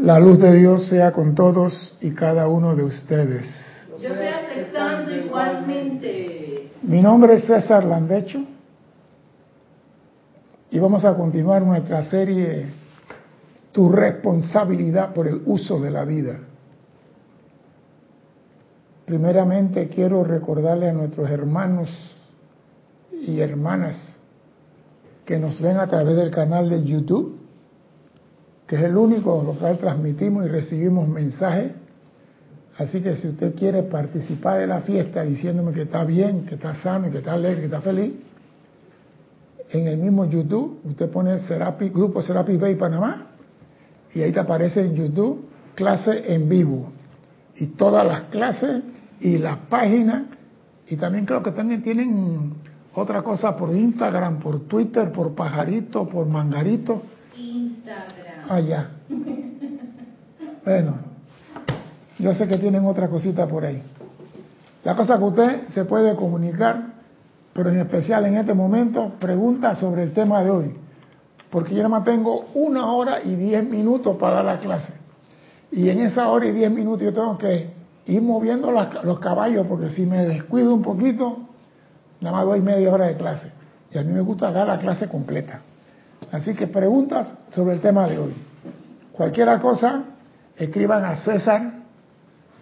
La luz de Dios sea con todos y cada uno de ustedes. Yo estoy aceptando igualmente. Mi nombre es César Landecho y vamos a continuar nuestra serie Tu responsabilidad por el uso de la vida. Primeramente quiero recordarle a nuestros hermanos y hermanas que nos ven a través del canal de YouTube que es el único lo cual transmitimos y recibimos mensajes. Así que si usted quiere participar de la fiesta diciéndome que está bien, que está sano, que está alegre, que está feliz, en el mismo YouTube usted pone Serapi, Grupo Serapi Bay Panamá y ahí te aparece en YouTube clase en vivo y todas las clases y las páginas y también creo que también tienen otra cosa por Instagram, por Twitter, por Pajarito, por Mangarito. Instagram allá. Bueno, yo sé que tienen otra cosita por ahí. La cosa que usted se puede comunicar, pero en especial en este momento, pregunta sobre el tema de hoy. Porque yo nada más tengo una hora y diez minutos para dar la clase. Y en esa hora y diez minutos yo tengo que ir moviendo los caballos, porque si me descuido un poquito, nada más doy media hora de clase. Y a mí me gusta dar la clase completa. Así que preguntas sobre el tema de hoy. Cualquier cosa, escriban a César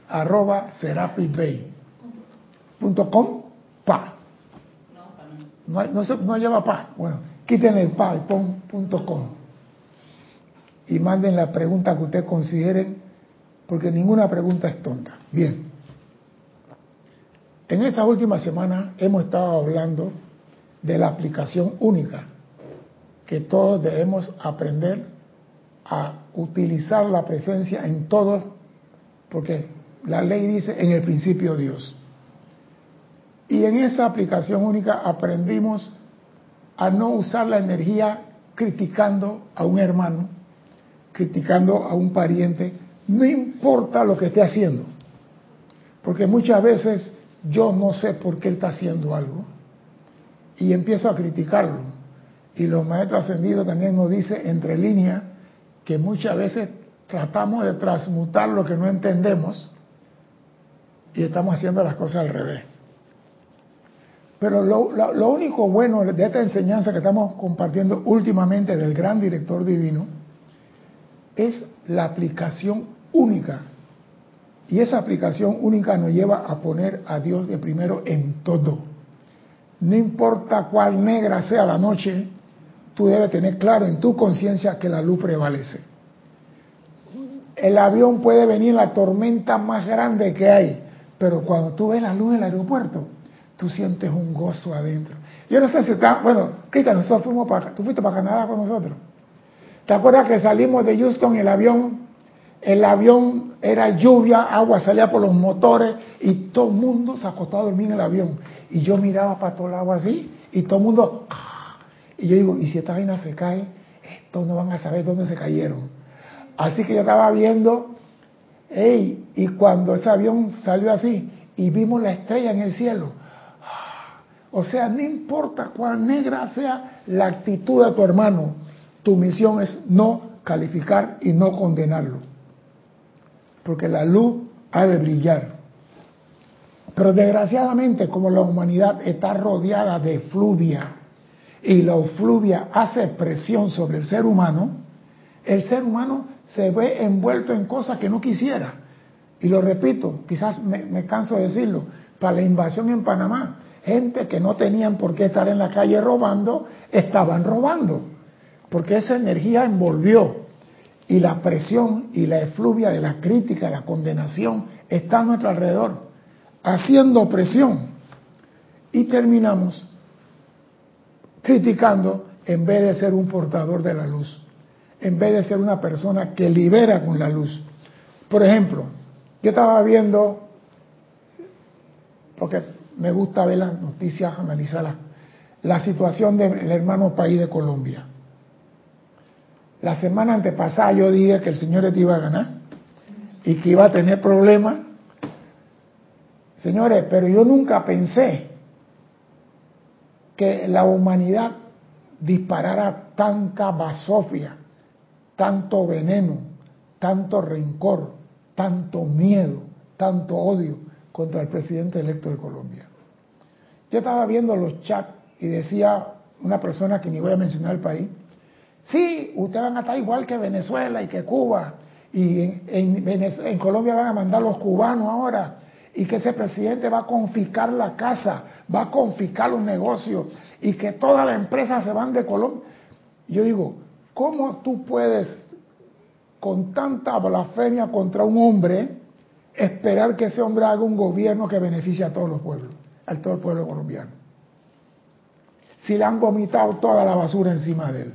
arroba pa. No, no, no, lleva pa. Bueno, quiten el pa y pon punto com. Y manden la pregunta que ustedes consideren, porque ninguna pregunta es tonta. Bien. En esta última semana hemos estado hablando de la aplicación única que todos debemos aprender a utilizar la presencia en todo, porque la ley dice en el principio Dios. Y en esa aplicación única aprendimos a no usar la energía criticando a un hermano, criticando a un pariente, no importa lo que esté haciendo. Porque muchas veces yo no sé por qué él está haciendo algo y empiezo a criticarlo y los maestros ascendidos también nos dice entre líneas que muchas veces tratamos de transmutar lo que no entendemos y estamos haciendo las cosas al revés. Pero lo, único bueno de esta enseñanza que estamos compartiendo últimamente del gran director divino es la aplicación única. Y esa aplicación única nos lleva a poner a Dios de primero en todo. No importa cuál negra sea la noche, tú debes tener claro en tu conciencia que la luz prevalece. El avión puede venir la tormenta más grande que hay, pero cuando tú ves la luz del aeropuerto, tú sientes un gozo adentro. Yo no sé si está, bueno, Cristian, nosotros fuimos para, tú fuiste para Canadá con nosotros. ¿Te acuerdas que salimos de Houston, el avión, el avión era lluvia, agua salía por los motores y todo el mundo se acostó a dormir en el avión. Y yo miraba para todo el agua así y todo el mundo, y yo digo, ¿y si esta vaina se cae? Estos no van a saber dónde se cayeron. Así que yo estaba viendo, hey, y cuando ese avión salió así, y vimos la estrella en el cielo. O sea, no importa cuán negra sea la actitud de tu hermano, tu misión es no calificar y no condenarlo. Porque la luz ha de brillar. Pero desgraciadamente, como la humanidad está rodeada de fluvia, y la fluvia hace presión sobre el ser humano, el ser humano se ve envuelto en cosas que no quisiera. Y lo repito, quizás me, canso de decirlo, para la invasión en Panamá, gente que no tenían por qué estar en la calle robando, estaban robando, porque esa energía envolvió. Y la presión y la efluvia de la crítica, la condenación, está a nuestro alrededor, haciendo presión. Y terminamos criticando en vez de ser un portador de la luz, en vez de ser una persona que libera con la luz. Por ejemplo, yo estaba viendo, porque me gusta ver las noticias, analizarlas, la situación del hermano país de Colombia. La semana antepasada yo dije que el señor te iba a ganar y que iba a tener problemas. Señores, pero yo nunca pensé que la humanidad disparara tanta basofia, tanto veneno, tanto rencor, tanto miedo, tanto odio contra el presidente electo de Colombia. Yo estaba viendo los chats y decía una persona que ni voy a mencionar el país, sí, ustedes van a estar igual que Venezuela y que Cuba, y en, en, Colombia van a mandar los cubanos ahora, y que ese presidente va a confiscar la casa, va a confiscar los negocios, y que todas las empresas se van de Colombia. Yo digo, ¿cómo tú puedes, con tanta blasfemia contra un hombre, esperar que ese hombre haga un gobierno que beneficie a todos los pueblos, a todo el pueblo colombiano? Si le han vomitado toda la basura encima de él.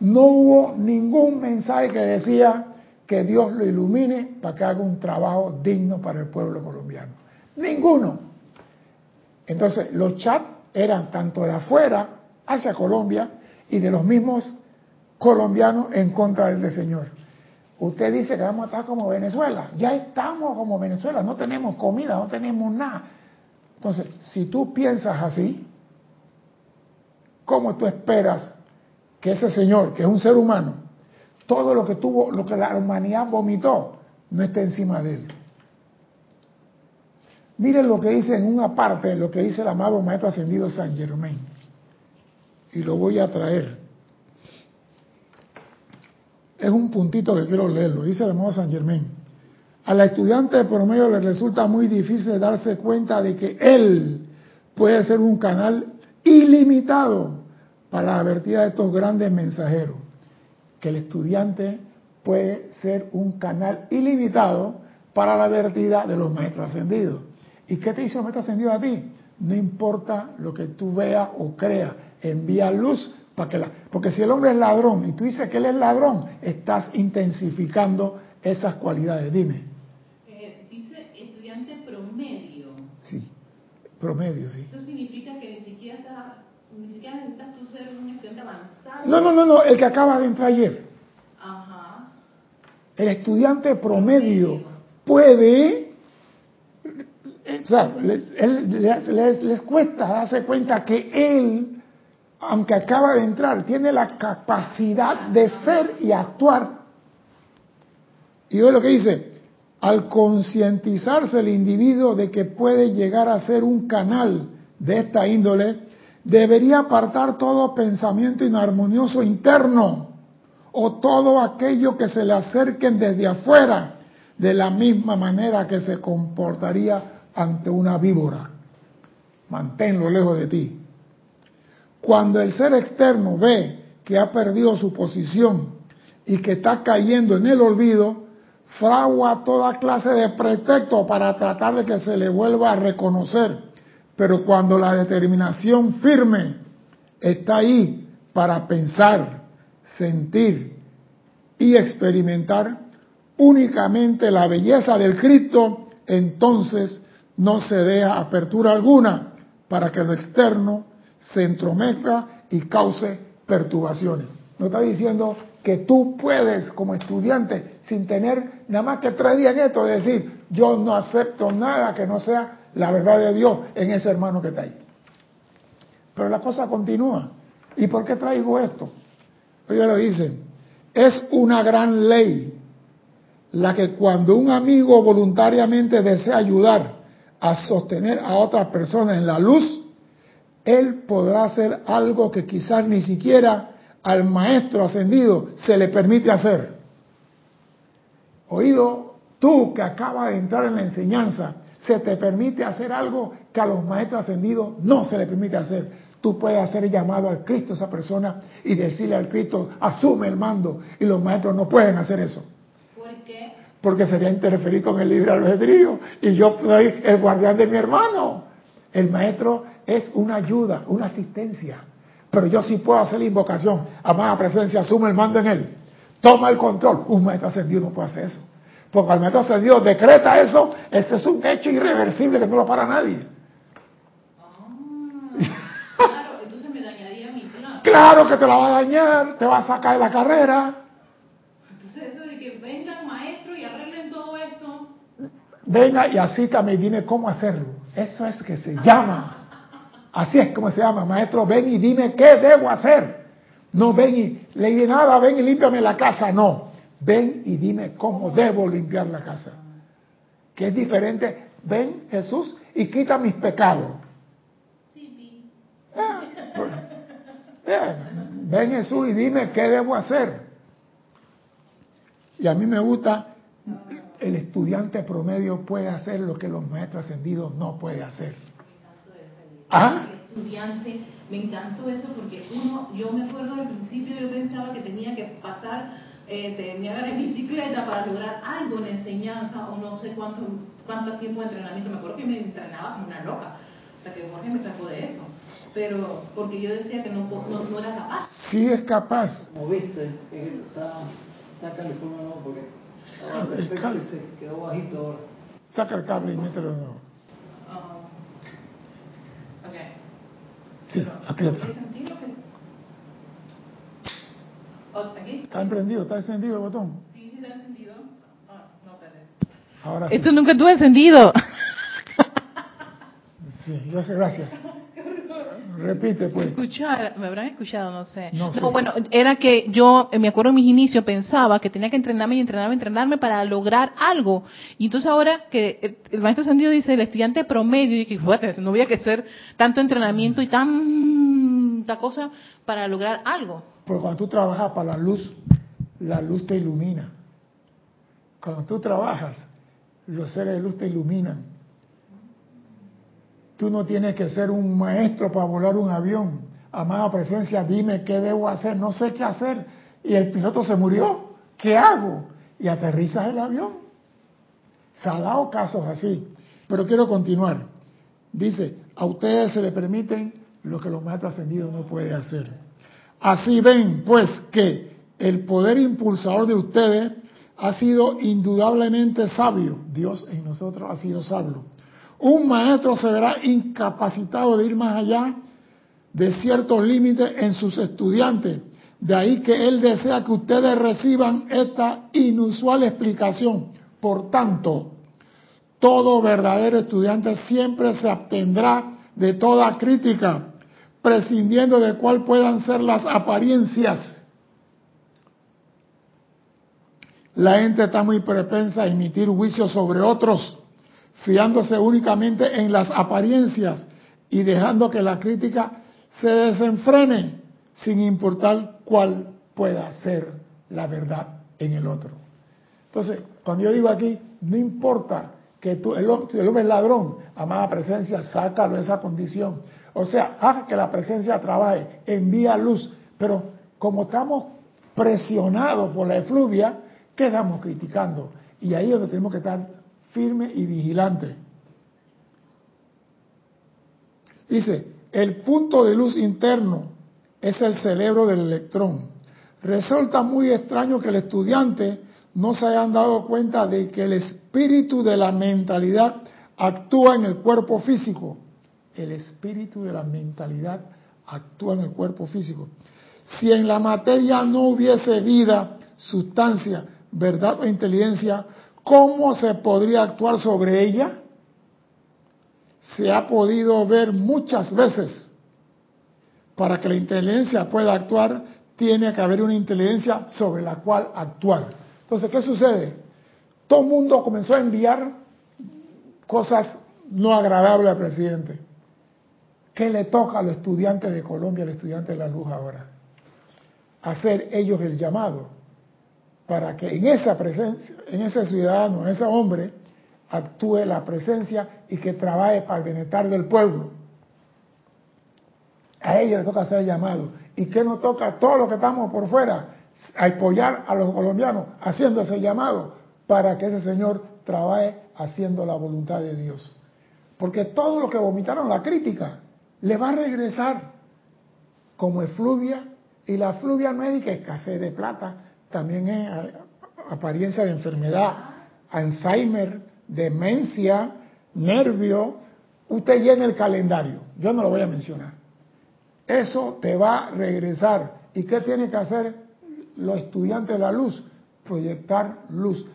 No hubo ningún mensaje que decía que Dios lo ilumine para que haga un trabajo digno para el pueblo colombiano. Ninguno. Entonces, los chats eran tanto de afuera hacia Colombia y de los mismos colombianos en contra del Señor. Usted dice que vamos a estar como Venezuela. Ya estamos como Venezuela. No tenemos comida, no tenemos nada. Entonces, si tú piensas así, ¿cómo tú esperas que ese Señor, que es un ser humano, todo lo que tuvo, lo que la humanidad vomitó, no esté encima de él? Miren lo que dice en una parte, lo que dice el amado Maestro Ascendido San Germain. Y lo voy a traer. Es un puntito que quiero leerlo. Dice el amado San Germain. A la estudiante de promedio le resulta muy difícil darse cuenta de que él puede ser un canal ilimitado para la vertida de estos grandes mensajeros. Que el estudiante puede ser un canal ilimitado para la vertida de los maestros ascendidos. ¿Y qué te dice el maestro ascendido a ti? No importa lo que tú veas o creas, envía luz para que la... Porque si el hombre es ladrón y tú dices que él es ladrón, estás intensificando esas cualidades. Dime. Eh, dice estudiante promedio. Sí, promedio, sí. Eso significa que ni siquiera, ni siquiera necesitas tú ser un estudiante avanzado. No, no, no, no, el que acaba de entrar ayer. Ajá. El estudiante promedio puede o sea, les, les, cuesta darse cuenta que él, aunque acaba de entrar, tiene la capacidad de ser y actuar. Y hoy lo que dice, al concientizarse el individuo de que puede llegar a ser un canal de esta índole, debería apartar todo pensamiento inarmonioso interno o todo aquello que se le acerquen desde afuera, de la misma manera que se comportaría ante una víbora. Manténlo lejos de ti. Cuando el ser externo ve que ha perdido su posición y que está cayendo en el olvido, fragua toda clase de pretexto para tratar de que se le vuelva a reconocer. Pero cuando la determinación firme está ahí para pensar, sentir y experimentar únicamente la belleza del Cristo, entonces no se deja apertura alguna para que lo externo se entromezca y cause perturbaciones. No está diciendo que tú puedes como estudiante, sin tener nada más que tres días en esto, decir, yo no acepto nada que no sea la verdad de Dios en ese hermano que está ahí. Pero la cosa continúa. ¿Y por qué traigo esto? Oye, lo dicen, es una gran ley la que cuando un amigo voluntariamente desea ayudar a sostener a otra persona en la luz, él podrá hacer algo que quizás ni siquiera al maestro ascendido se le permite hacer. Oído, tú que acabas de entrar en la enseñanza, se te permite hacer algo que a los maestros ascendidos no se le permite hacer. Tú puedes hacer llamado al Cristo a esa persona y decirle al Cristo, asume el mando. Y los maestros no pueden hacer eso porque sería interferir con el libre albedrío y yo soy el guardián de mi hermano. El maestro es una ayuda, una asistencia, pero yo sí puedo hacer la invocación, amada presencia, asume el mando en él, toma el control. Un maestro ascendido no puede hacer eso, porque el maestro ascendido decreta eso, ese es un hecho irreversible que no lo para nadie. Ah, claro, entonces me dañaría mi plan. Claro que te la va a dañar, te va a sacar de la carrera. Venga y asícame y dime cómo hacerlo. Eso es que se llama. Así es como se llama, maestro, ven y dime qué debo hacer. No ven y le diga nada, ven y límpiame la casa. No, ven y dime cómo debo limpiar la casa. Que es diferente, ven Jesús y quita mis pecados. Sí, ven Jesús y dime qué debo hacer. Y a mí me gusta, el estudiante promedio puede hacer lo que los maestros ascendidos no pueden hacer. ¿Ah? El estudiante, me encantó eso porque uno, yo me acuerdo al principio, yo pensaba que tenía que pasar, eh, tenía que en bicicleta para lograr algo en enseñanza o no sé cuánto, cuánto tiempo de entrenamiento. Me acuerdo que me entrenaba como una loca hasta que Jorge me sacó de eso. Pero porque yo decía que no, no, no era capaz. Sí es capaz. Como viste, está, saca el nuevo porque se quedó bajito ahora. Saca el cable y mételo de nuevo. Ok. Sí, aquí está. Oh, ¿Aquí? ¿Está emprendido? ¿Está encendido el botón? Sí, sí está encendido. Ah, no, espérate. Ahora sí. Esto nunca estuvo encendido. Sí, gracias. Repite, pues. Escuchar, me habrán escuchado, no sé. No sé. bueno, era que yo, eh, me acuerdo en mis inicios, pensaba que tenía que entrenarme y entrenarme entrenarme para lograr algo. Y entonces ahora que eh, el maestro Sandido dice, el estudiante promedio, y que no había que hacer tanto entrenamiento y tanta cosa para lograr algo. Porque cuando tú trabajas para la luz, la luz te ilumina. Cuando tú trabajas, los seres de luz te iluminan. Tú no tienes que ser un maestro para volar un avión. Amada presencia, dime qué debo hacer. No sé qué hacer. Y el piloto se murió. ¿Qué hago? Y aterrizas el avión. Se ha dado casos así. Pero quiero continuar. Dice, a ustedes se les permiten lo que los maestros ascendidos no pueden hacer. Así ven, pues, que el poder impulsador de ustedes ha sido indudablemente sabio. Dios en nosotros ha sido sabio un maestro se verá incapacitado de ir más allá de ciertos límites en sus estudiantes. De ahí que él desea que ustedes reciban esta inusual explicación. Por tanto, todo verdadero estudiante siempre se abstendrá de toda crítica, prescindiendo de cuál puedan ser las apariencias. La gente está muy propensa a emitir juicios sobre otros fiándose únicamente en las apariencias y dejando que la crítica se desenfrene sin importar cuál pueda ser la verdad en el otro. Entonces, cuando yo digo aquí, no importa que tú, el, hombre es ladrón, amada presencia, sácalo de esa condición. O sea, haz que la presencia trabaje, envía luz, pero como estamos presionados por la efluvia, quedamos criticando. Y ahí es donde tenemos que estar firme y vigilante. Dice, el punto de luz interno es el cerebro del electrón. Resulta muy extraño que el estudiante no se hayan dado cuenta de que el espíritu de la mentalidad actúa en el cuerpo físico. El espíritu de la mentalidad actúa en el cuerpo físico. Si en la materia no hubiese vida, sustancia, verdad o inteligencia, ¿Cómo se podría actuar sobre ella? Se ha podido ver muchas veces. Para que la inteligencia pueda actuar, tiene que haber una inteligencia sobre la cual actuar. Entonces, ¿qué sucede? Todo el mundo comenzó a enviar cosas no agradables al presidente. ¿Qué le toca a los estudiantes de Colombia, al estudiante de la luz ahora? Hacer ellos el llamado para que en esa presencia, en ese ciudadano, en ese hombre, actúe la presencia y que trabaje para el bienestar del pueblo. A ellos les toca el llamado. ¿Y qué nos toca a todos los que estamos por fuera? apoyar a los colombianos haciendo ese llamado para que ese Señor trabaje haciendo la voluntad de Dios. Porque todos los que vomitaron la crítica le va a regresar como efluvia y la fluvia no es escasez de plata, también es apariencia de enfermedad, Alzheimer, demencia, nervio. Usted llena el calendario, yo no lo voy a mencionar. Eso te va a regresar. ¿Y qué tiene que hacer los estudiantes de la luz? Proyectar luz,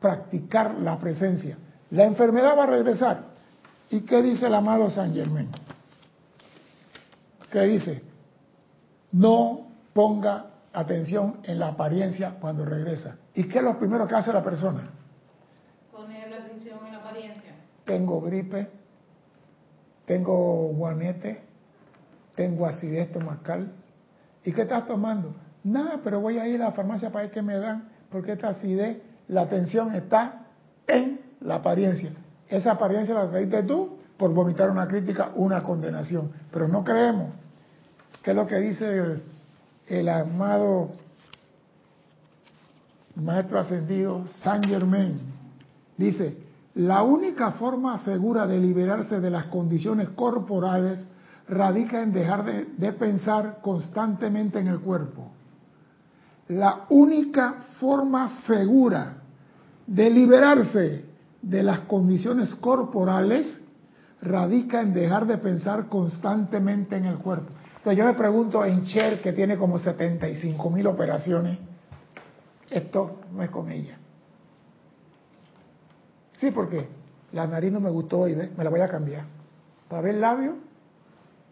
practicar la presencia. La enfermedad va a regresar. ¿Y qué dice el amado San Germán? ¿Qué dice? No ponga atención en la apariencia cuando regresa. ¿Y qué es lo primero que hace la persona? Poner la atención en la apariencia. Tengo gripe, tengo guanete, tengo acidez estomacal. ¿Y qué estás tomando? Nada, pero voy a ir a la farmacia para ver qué me dan, porque esta acidez, la atención está en la apariencia. Esa apariencia la traíste tú por vomitar una crítica, una condenación. Pero no creemos. ¿Qué es lo que dice el, el amado Maestro Ascendido Saint Germain? Dice, la única forma segura de liberarse de las condiciones corporales radica en dejar de, de pensar constantemente en el cuerpo. La única forma segura de liberarse de las condiciones corporales radica en dejar de pensar constantemente en el cuerpo. Entonces yo me pregunto en Cher, que tiene como 75 mil operaciones, esto no es con ella. Sí, porque la nariz no me gustó ¿ves? me la voy a cambiar. Para ver el labio,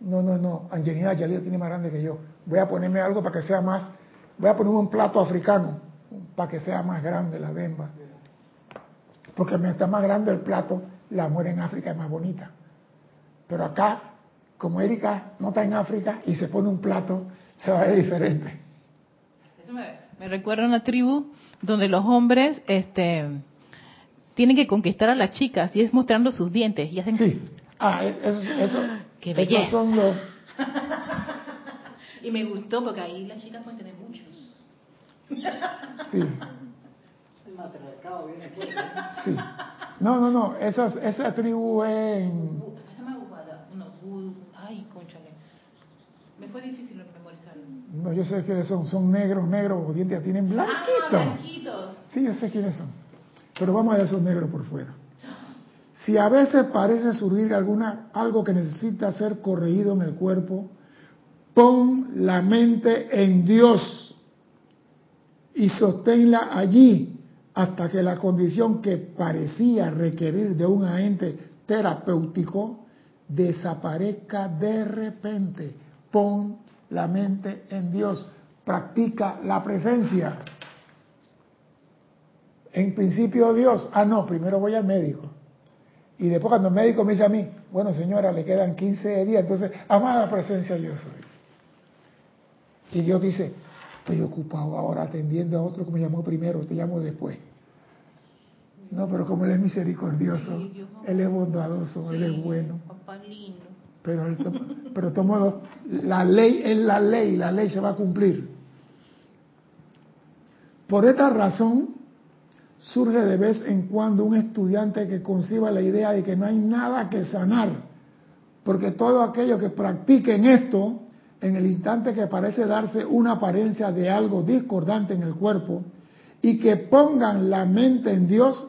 no, no, no, Angelina Jolie tiene más grande que yo. Voy a ponerme algo para que sea más, voy a ponerme un plato africano, para que sea más grande la bemba. Porque mientras más grande el plato, la mujer en África es más bonita. Pero acá, como Erika no está en África y se pone un plato, se va a ver diferente. Eso me, me recuerda a una tribu donde los hombres este, tienen que conquistar a las chicas y es mostrando sus dientes. Y hacen Sí. Ah, eso, eso, Qué esos belleza. son los... Y me gustó porque ahí las chicas pueden tener muchos. Sí, El matriarcado viene fuerte. sí. No, no, no, esas, esa tribu es en... Bu- Se llama Guada- no, Bu- Ay, conchale. Me fue difícil memorizarlo. No, yo sé quiénes son, son negros, negros, los dientes tienen Ah, blanquitos. Sí, yo sé quiénes son. Pero vamos a ver esos negros por fuera. Si a veces parece surgir alguna, algo que necesita ser corregido en el cuerpo, pon la mente en Dios y sosténla allí hasta que la condición que parecía requerir de un agente terapéutico desaparezca de repente. Pon la mente en Dios. Practica la presencia. En principio Dios, ah no, primero voy al médico. Y después cuando el médico me dice a mí, bueno señora, le quedan 15 días, entonces, amada presencia yo soy. Y Dios dice, estoy ocupado ahora atendiendo a otro que me llamó primero, te llamo después. No, pero como Él es misericordioso. Él es bondadoso, Él es bueno. Papá lindo. Pero, pero de la ley es la ley, la ley se va a cumplir. Por esta razón, surge de vez en cuando un estudiante que conciba la idea de que no hay nada que sanar, porque todo aquello que practiquen esto, en el instante que parece darse una apariencia de algo discordante en el cuerpo, y que pongan la mente en Dios,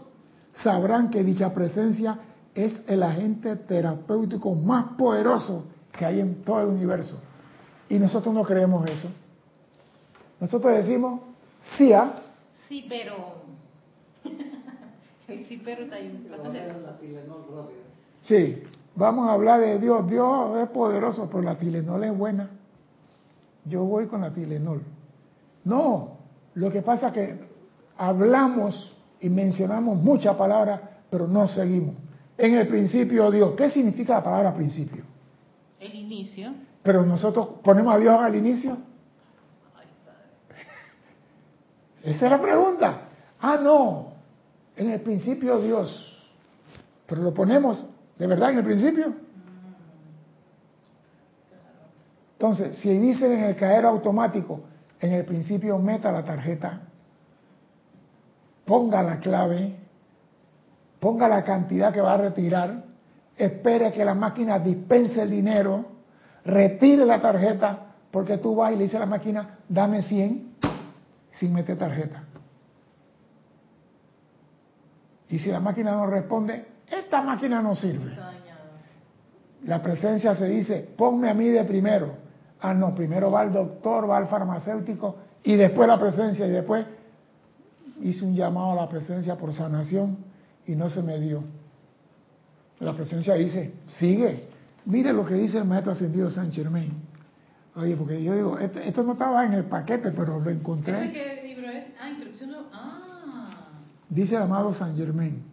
sabrán que dicha presencia es el agente terapéutico más poderoso que hay en todo el universo. Y nosotros no creemos eso. Nosotros decimos, sí, ¿ah? Sí, pero. El sí, pero está ahí. Sí, vamos a hablar de Dios. Dios es poderoso, pero la Tilenol es buena. Yo voy con la Tilenol. No, lo que pasa es que hablamos y mencionamos muchas palabras, pero no seguimos. En el principio Dios, ¿qué significa la palabra principio? El inicio. Pero nosotros ponemos a Dios al inicio. Esa es la pregunta. Ah, no. En el principio Dios. Pero lo ponemos de verdad en el principio. Entonces, si dicen en el caer automático, en el principio meta la tarjeta, ponga la clave, ponga la cantidad que va a retirar, espere que la máquina dispense el dinero, retire la tarjeta, porque tú vas y le dices a la máquina, dame 100, sin meter tarjeta. Y si la máquina no responde, esta máquina no sirve. La presencia se dice, ponme a mí de primero. Ah, no, primero va el doctor, va el farmacéutico y después la presencia y después hice un llamado a la presencia por sanación y no se me dio. La presencia dice, sigue. Mire lo que dice el maestro ascendido San Germain. Oye, porque yo digo, esto no estaba en el paquete, pero lo ¿Ese encontré. qué libro es? Ah, instrucción. Ah. Dice el amado San Germain.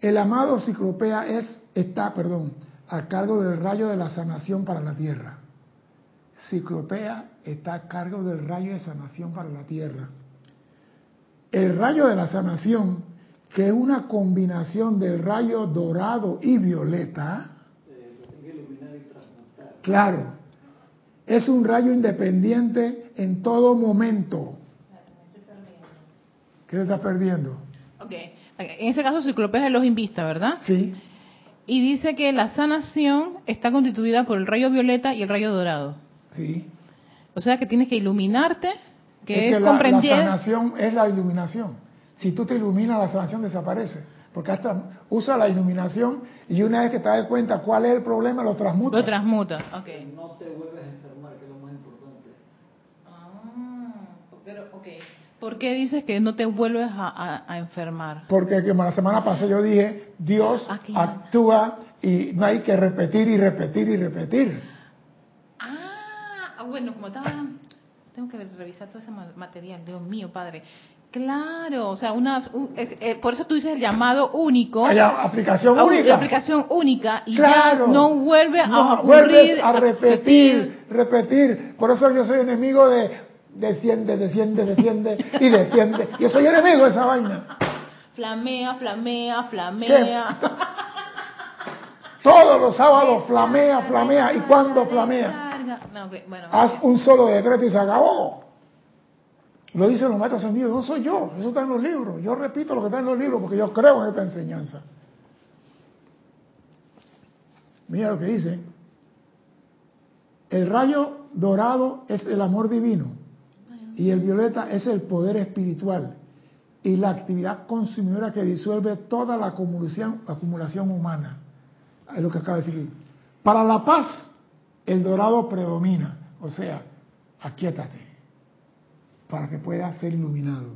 El amado ciclopea es, está, perdón, a cargo del rayo de la sanación para la tierra. Ciclopea está a cargo del rayo de sanación para la tierra. El rayo de la sanación, que es una combinación del rayo dorado y violeta, claro, es un rayo independiente en todo momento. ¿Qué te está perdiendo? Ok. En ese caso, Ciclopea es los invista, ¿verdad? Sí, Y dice que la sanación está constituida por el rayo violeta y el rayo dorado. sí. O sea que tienes que iluminarte, que es, que la, la sanación es la iluminación. Si tú te iluminas, la sanación desaparece. Porque hasta usa la iluminación y una vez que te das cuenta cuál es el problema, lo transmutas. Lo transmuta. Ok. No te vuelves a enfermar, que es lo más importante. Ah, pero, ok. ¿Por qué dices que no te vuelves a, a- a enfermar? Porque como la semana pasada yo dije, Dios Aquí. actúa y no hay que repetir y repetir y repetir. Ah, bueno, como estaba... Tengo que revisar todo ese ma- material, Dios mío, Padre. Claro, o sea, una, un- eh, eh, por eso tú dices el llamado único. Hay a- aplicación a un- única. La aplicación única y Claro. ya no vuelve a No, ocurrir. vuelves a repetir, repetir. Por eso yo soy enemigo de desciende, desciende, desciende y desciende. Yo soy enemigo de esa vaina. Flamea, flamea, flamea. Todos los sábados flamea, flamea. ¿Y cuándo flamea? No, bueno, Haz un solo decreto y se acabó. Lo dicen los maestros ascendidos, no soy yo, eso está en los libros. Yo repito lo que está en los libros porque yo creo en esta enseñanza. Mira lo que dice. El rayo dorado es el amor divino y el violeta es el poder espiritual y la actividad consumidora que disuelve toda la acumulación, acumulación humana. Es lo que acaba de decir. Para la paz, el dorado predomina, o sea, aquíétate para que pueda ser iluminado.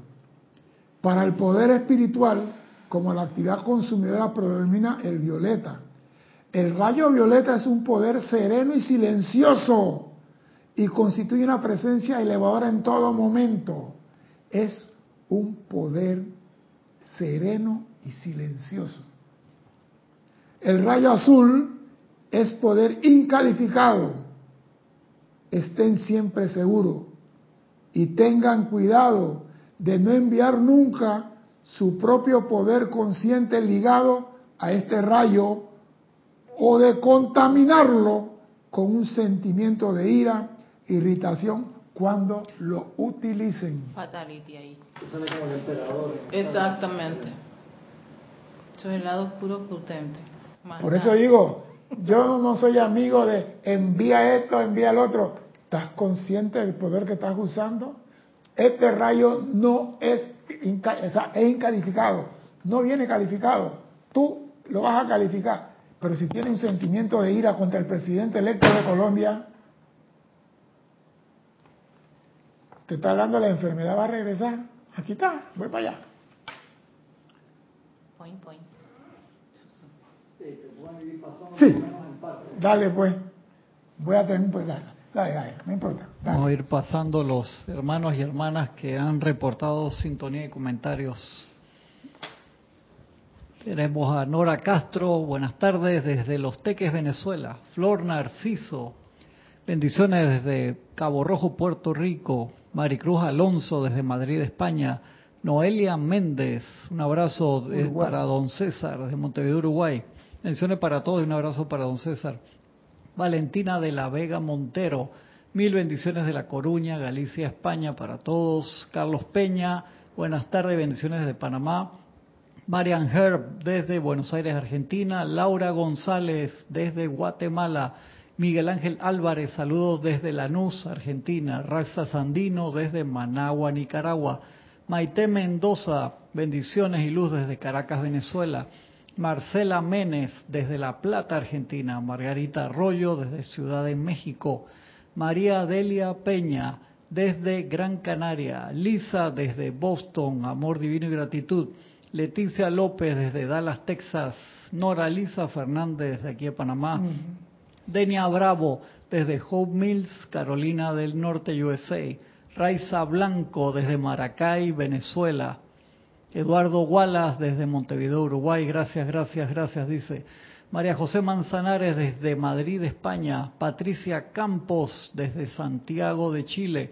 Para el poder espiritual, como la actividad consumidora predomina el violeta. El rayo violeta es un poder sereno y silencioso y constituye una presencia elevadora en todo momento. Es un poder sereno y silencioso. El rayo azul es poder incalificado. Estén siempre seguros y tengan cuidado de no enviar nunca su propio poder consciente ligado a este rayo o de contaminarlo con un sentimiento de ira, irritación cuando lo utilicen. Fatality ahí. Exactamente. Eso es el lado oscuro potente. Por eso digo, yo no soy amigo de envía esto, envía el otro. ¿Estás consciente del poder que estás usando? Este rayo no es, inca- es incalificado, no viene calificado. Tú lo vas a calificar. Pero si tiene un sentimiento de ira contra el presidente electo de Colombia, te está de la enfermedad, va a regresar. Aquí está, voy para allá. Point, point. Sí. Dale pues, voy a tener, pues dale, dale, dale, no importa. dale. Vamos a ir pasando los hermanos y hermanas que han reportado sintonía y comentarios. Tenemos a Nora Castro, buenas tardes desde Los Teques, Venezuela. Flor Narciso, bendiciones desde Cabo Rojo, Puerto Rico. Maricruz Alonso desde Madrid, España. Noelia Méndez, un abrazo de- para don César desde Montevideo, Uruguay. Bendiciones para todos y un abrazo para don César. Valentina de la Vega Montero. Mil bendiciones de La Coruña, Galicia, España para todos. Carlos Peña, buenas tardes, bendiciones de Panamá. Marian Herb desde Buenos Aires, Argentina. Laura González desde Guatemala. Miguel Ángel Álvarez, saludos desde Lanús, Argentina. Raxa Sandino desde Managua, Nicaragua. Maite Mendoza, bendiciones y luz desde Caracas, Venezuela. Marcela Menes desde La Plata, Argentina. Margarita Arroyo desde Ciudad de México. María Delia Peña desde Gran Canaria. Lisa desde Boston. Amor divino y gratitud. Leticia López desde Dallas, Texas. Nora Lisa Fernández desde aquí de Panamá. Denia Bravo, desde Hope Mills, Carolina del Norte, USA. Raiza Blanco desde Maracay, Venezuela. Eduardo Wallace desde Montevideo, Uruguay. Gracias, gracias, gracias, dice. María José Manzanares desde Madrid, España. Patricia Campos desde Santiago de Chile.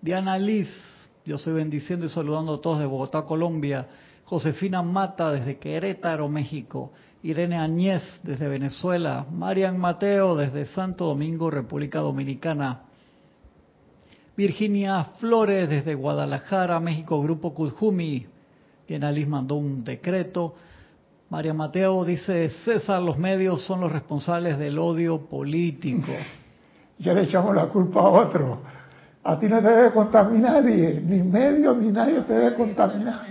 Diana Liz, yo soy bendiciendo y saludando a todos de Bogotá, Colombia. Josefina Mata desde Querétaro, México. Irene Añez desde Venezuela. Marian Mateo desde Santo Domingo, República Dominicana. Virginia Flores desde Guadalajara, México, Grupo Kujumi. Diana Liz mandó un decreto. María Mateo dice, César, los medios son los responsables del odio político. Ya le echamos la culpa a otro. A ti no te debe contaminar nadie, ni medios ni nadie te debe contaminar.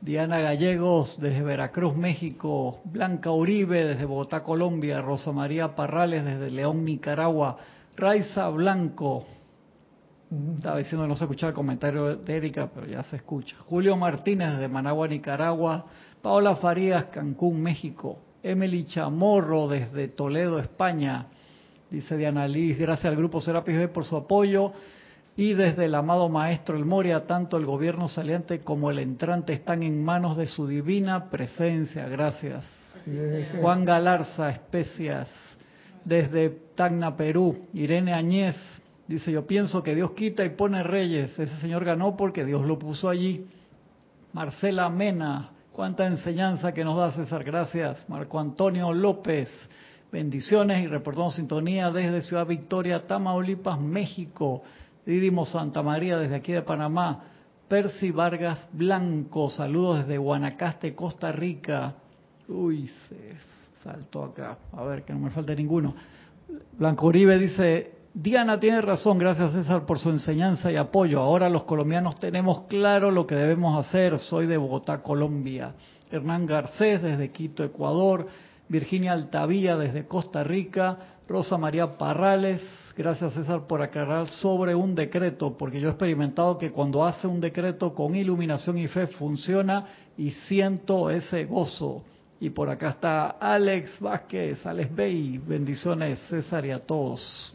Diana Gallegos desde Veracruz, México. Blanca Uribe desde Bogotá, Colombia. Rosa María Parrales desde León, Nicaragua. Raiza Blanco. Estaba diciendo no se escuchaba el comentario de Erika, pero ya se escucha. Julio Martínez desde Managua, Nicaragua. Paola Farías, Cancún, México. Emily Chamorro desde Toledo, España. Dice Diana Liz, gracias al grupo Serapis B por su apoyo. Y desde el amado Maestro El Moria, tanto el gobierno saliente como el entrante están en manos de su divina presencia. Gracias. Juan Galarza, Especias. Desde Tacna, Perú. Irene Añez. Dice, yo pienso que Dios quita y pone reyes. Ese señor ganó porque Dios lo puso allí. Marcela Mena, Cuánta enseñanza que nos da César, gracias. Marco Antonio López, bendiciones y reportamos sintonía desde Ciudad Victoria, Tamaulipas, México. Didimo Santa María desde aquí de Panamá. Percy Vargas Blanco, saludos desde Guanacaste, Costa Rica. Uy, se saltó acá. A ver, que no me falte ninguno. Blanco Uribe dice, Diana tiene razón, gracias César por su enseñanza y apoyo. Ahora los colombianos tenemos claro lo que debemos hacer. Soy de Bogotá, Colombia. Hernán Garcés desde Quito, Ecuador. Virginia Altavía desde Costa Rica. Rosa María Parrales, gracias César por aclarar sobre un decreto, porque yo he experimentado que cuando hace un decreto con iluminación y fe funciona y siento ese gozo. Y por acá está Alex Vázquez, Alex Bey, bendiciones César y a todos.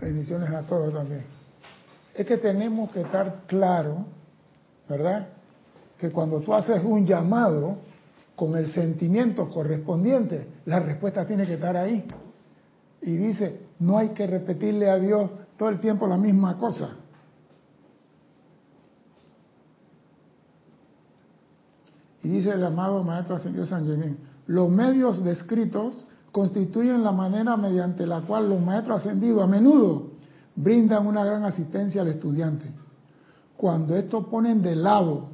Bendiciones a todos también. Es que tenemos que estar claro, ¿verdad? Que cuando tú haces un llamado con el sentimiento correspondiente, la respuesta tiene que estar ahí. Y dice, no hay que repetirle a Dios todo el tiempo la misma cosa. Y dice el amado Maestro Ascendido San Germán, los medios descritos constituyen la manera mediante la cual los maestros ascendidos a menudo brindan una gran asistencia al estudiante. Cuando estos ponen de lado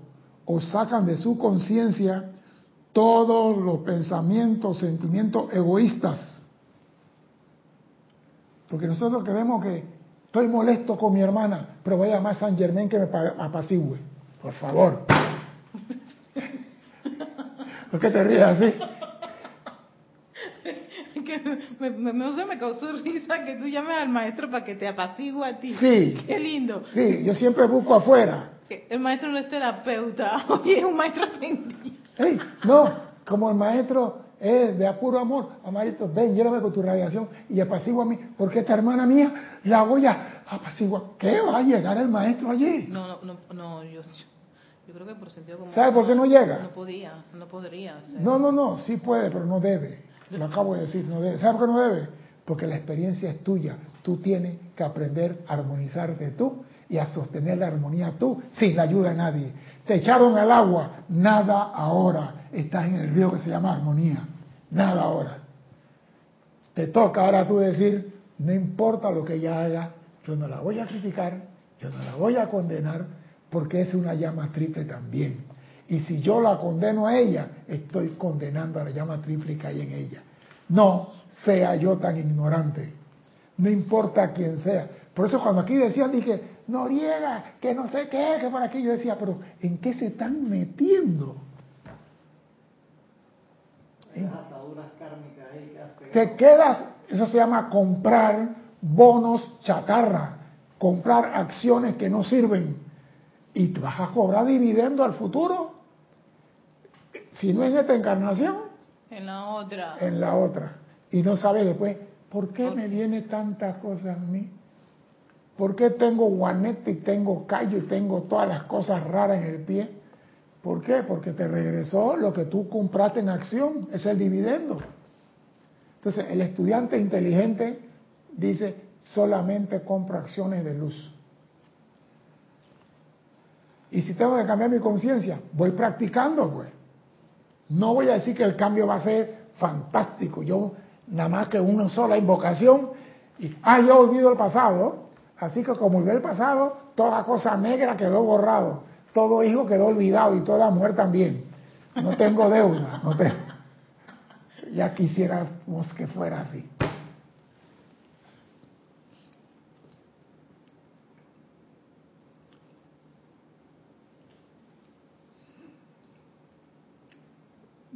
o sacan de su conciencia todos los pensamientos, sentimientos egoístas porque nosotros creemos que estoy molesto con mi hermana, pero voy a llamar a San Germán que me apacigüe. Por favor. ¿Por qué te ríes así? que me, me, me, causó risa que tú llames al maestro para que te apacigüe a ti. Sí. Qué lindo. Sí, yo siempre busco afuera. El maestro no es terapeuta, oye, es un maestro ascendido. Hey, no, como el maestro es de apuro amor, amarito, ven, llévame con tu radiación y apacigua a mí, porque esta hermana mía la voy a apaciguar. ¿Qué va a llegar el maestro allí? No, no, no, no yo, yo creo que por sentido como... ¿Sabe por qué no llega? No podía, no podría. No, no, no, sí puede, pero no debe. Lo acabo de decir, no debe. ¿Sabe por qué no debe? Porque la experiencia es tuya. Tú tienes que aprender a armonizarte tú y a sostener la armonía tú, sin la ayuda de nadie. Te echaron al agua, nada ahora. Estás en el río que se llama armonía. Nada ahora. Te toca ahora tú decir, no importa lo que ella haga, yo no la voy a criticar, yo no la voy a condenar, porque es una llama triple también. Y si yo la condeno a ella, estoy condenando a la llama triple que hay en ella. No sea yo tan ignorante. No importa quién sea. Por eso cuando aquí decían, dije, Noriega, que no sé qué, que por aquí, yo decía, pero ¿en qué se están metiendo? Te quedas, eso se llama comprar bonos chatarra, comprar acciones que no sirven y te vas a cobrar dividendo al futuro. Si no en esta encarnación, en la otra. En la otra. Y no sabes después ¿Por qué me viene tantas cosas a mí? ¿Por qué tengo guanete y tengo callo y tengo todas las cosas raras en el pie? ¿Por qué? Porque te regresó lo que tú compraste en acción, es el dividendo. Entonces, el estudiante inteligente dice, solamente compro acciones de luz. Y si tengo que cambiar mi conciencia, voy practicando, pues. No voy a decir que el cambio va a ser fantástico. Yo, nada más que una sola invocación, y, ah, yo olvido el pasado. Así que como olvidé el pasado, toda cosa negra quedó borrado. Todo hijo quedó olvidado y toda mujer también. No tengo deuda. No tengo. Ya quisiéramos que fuera así.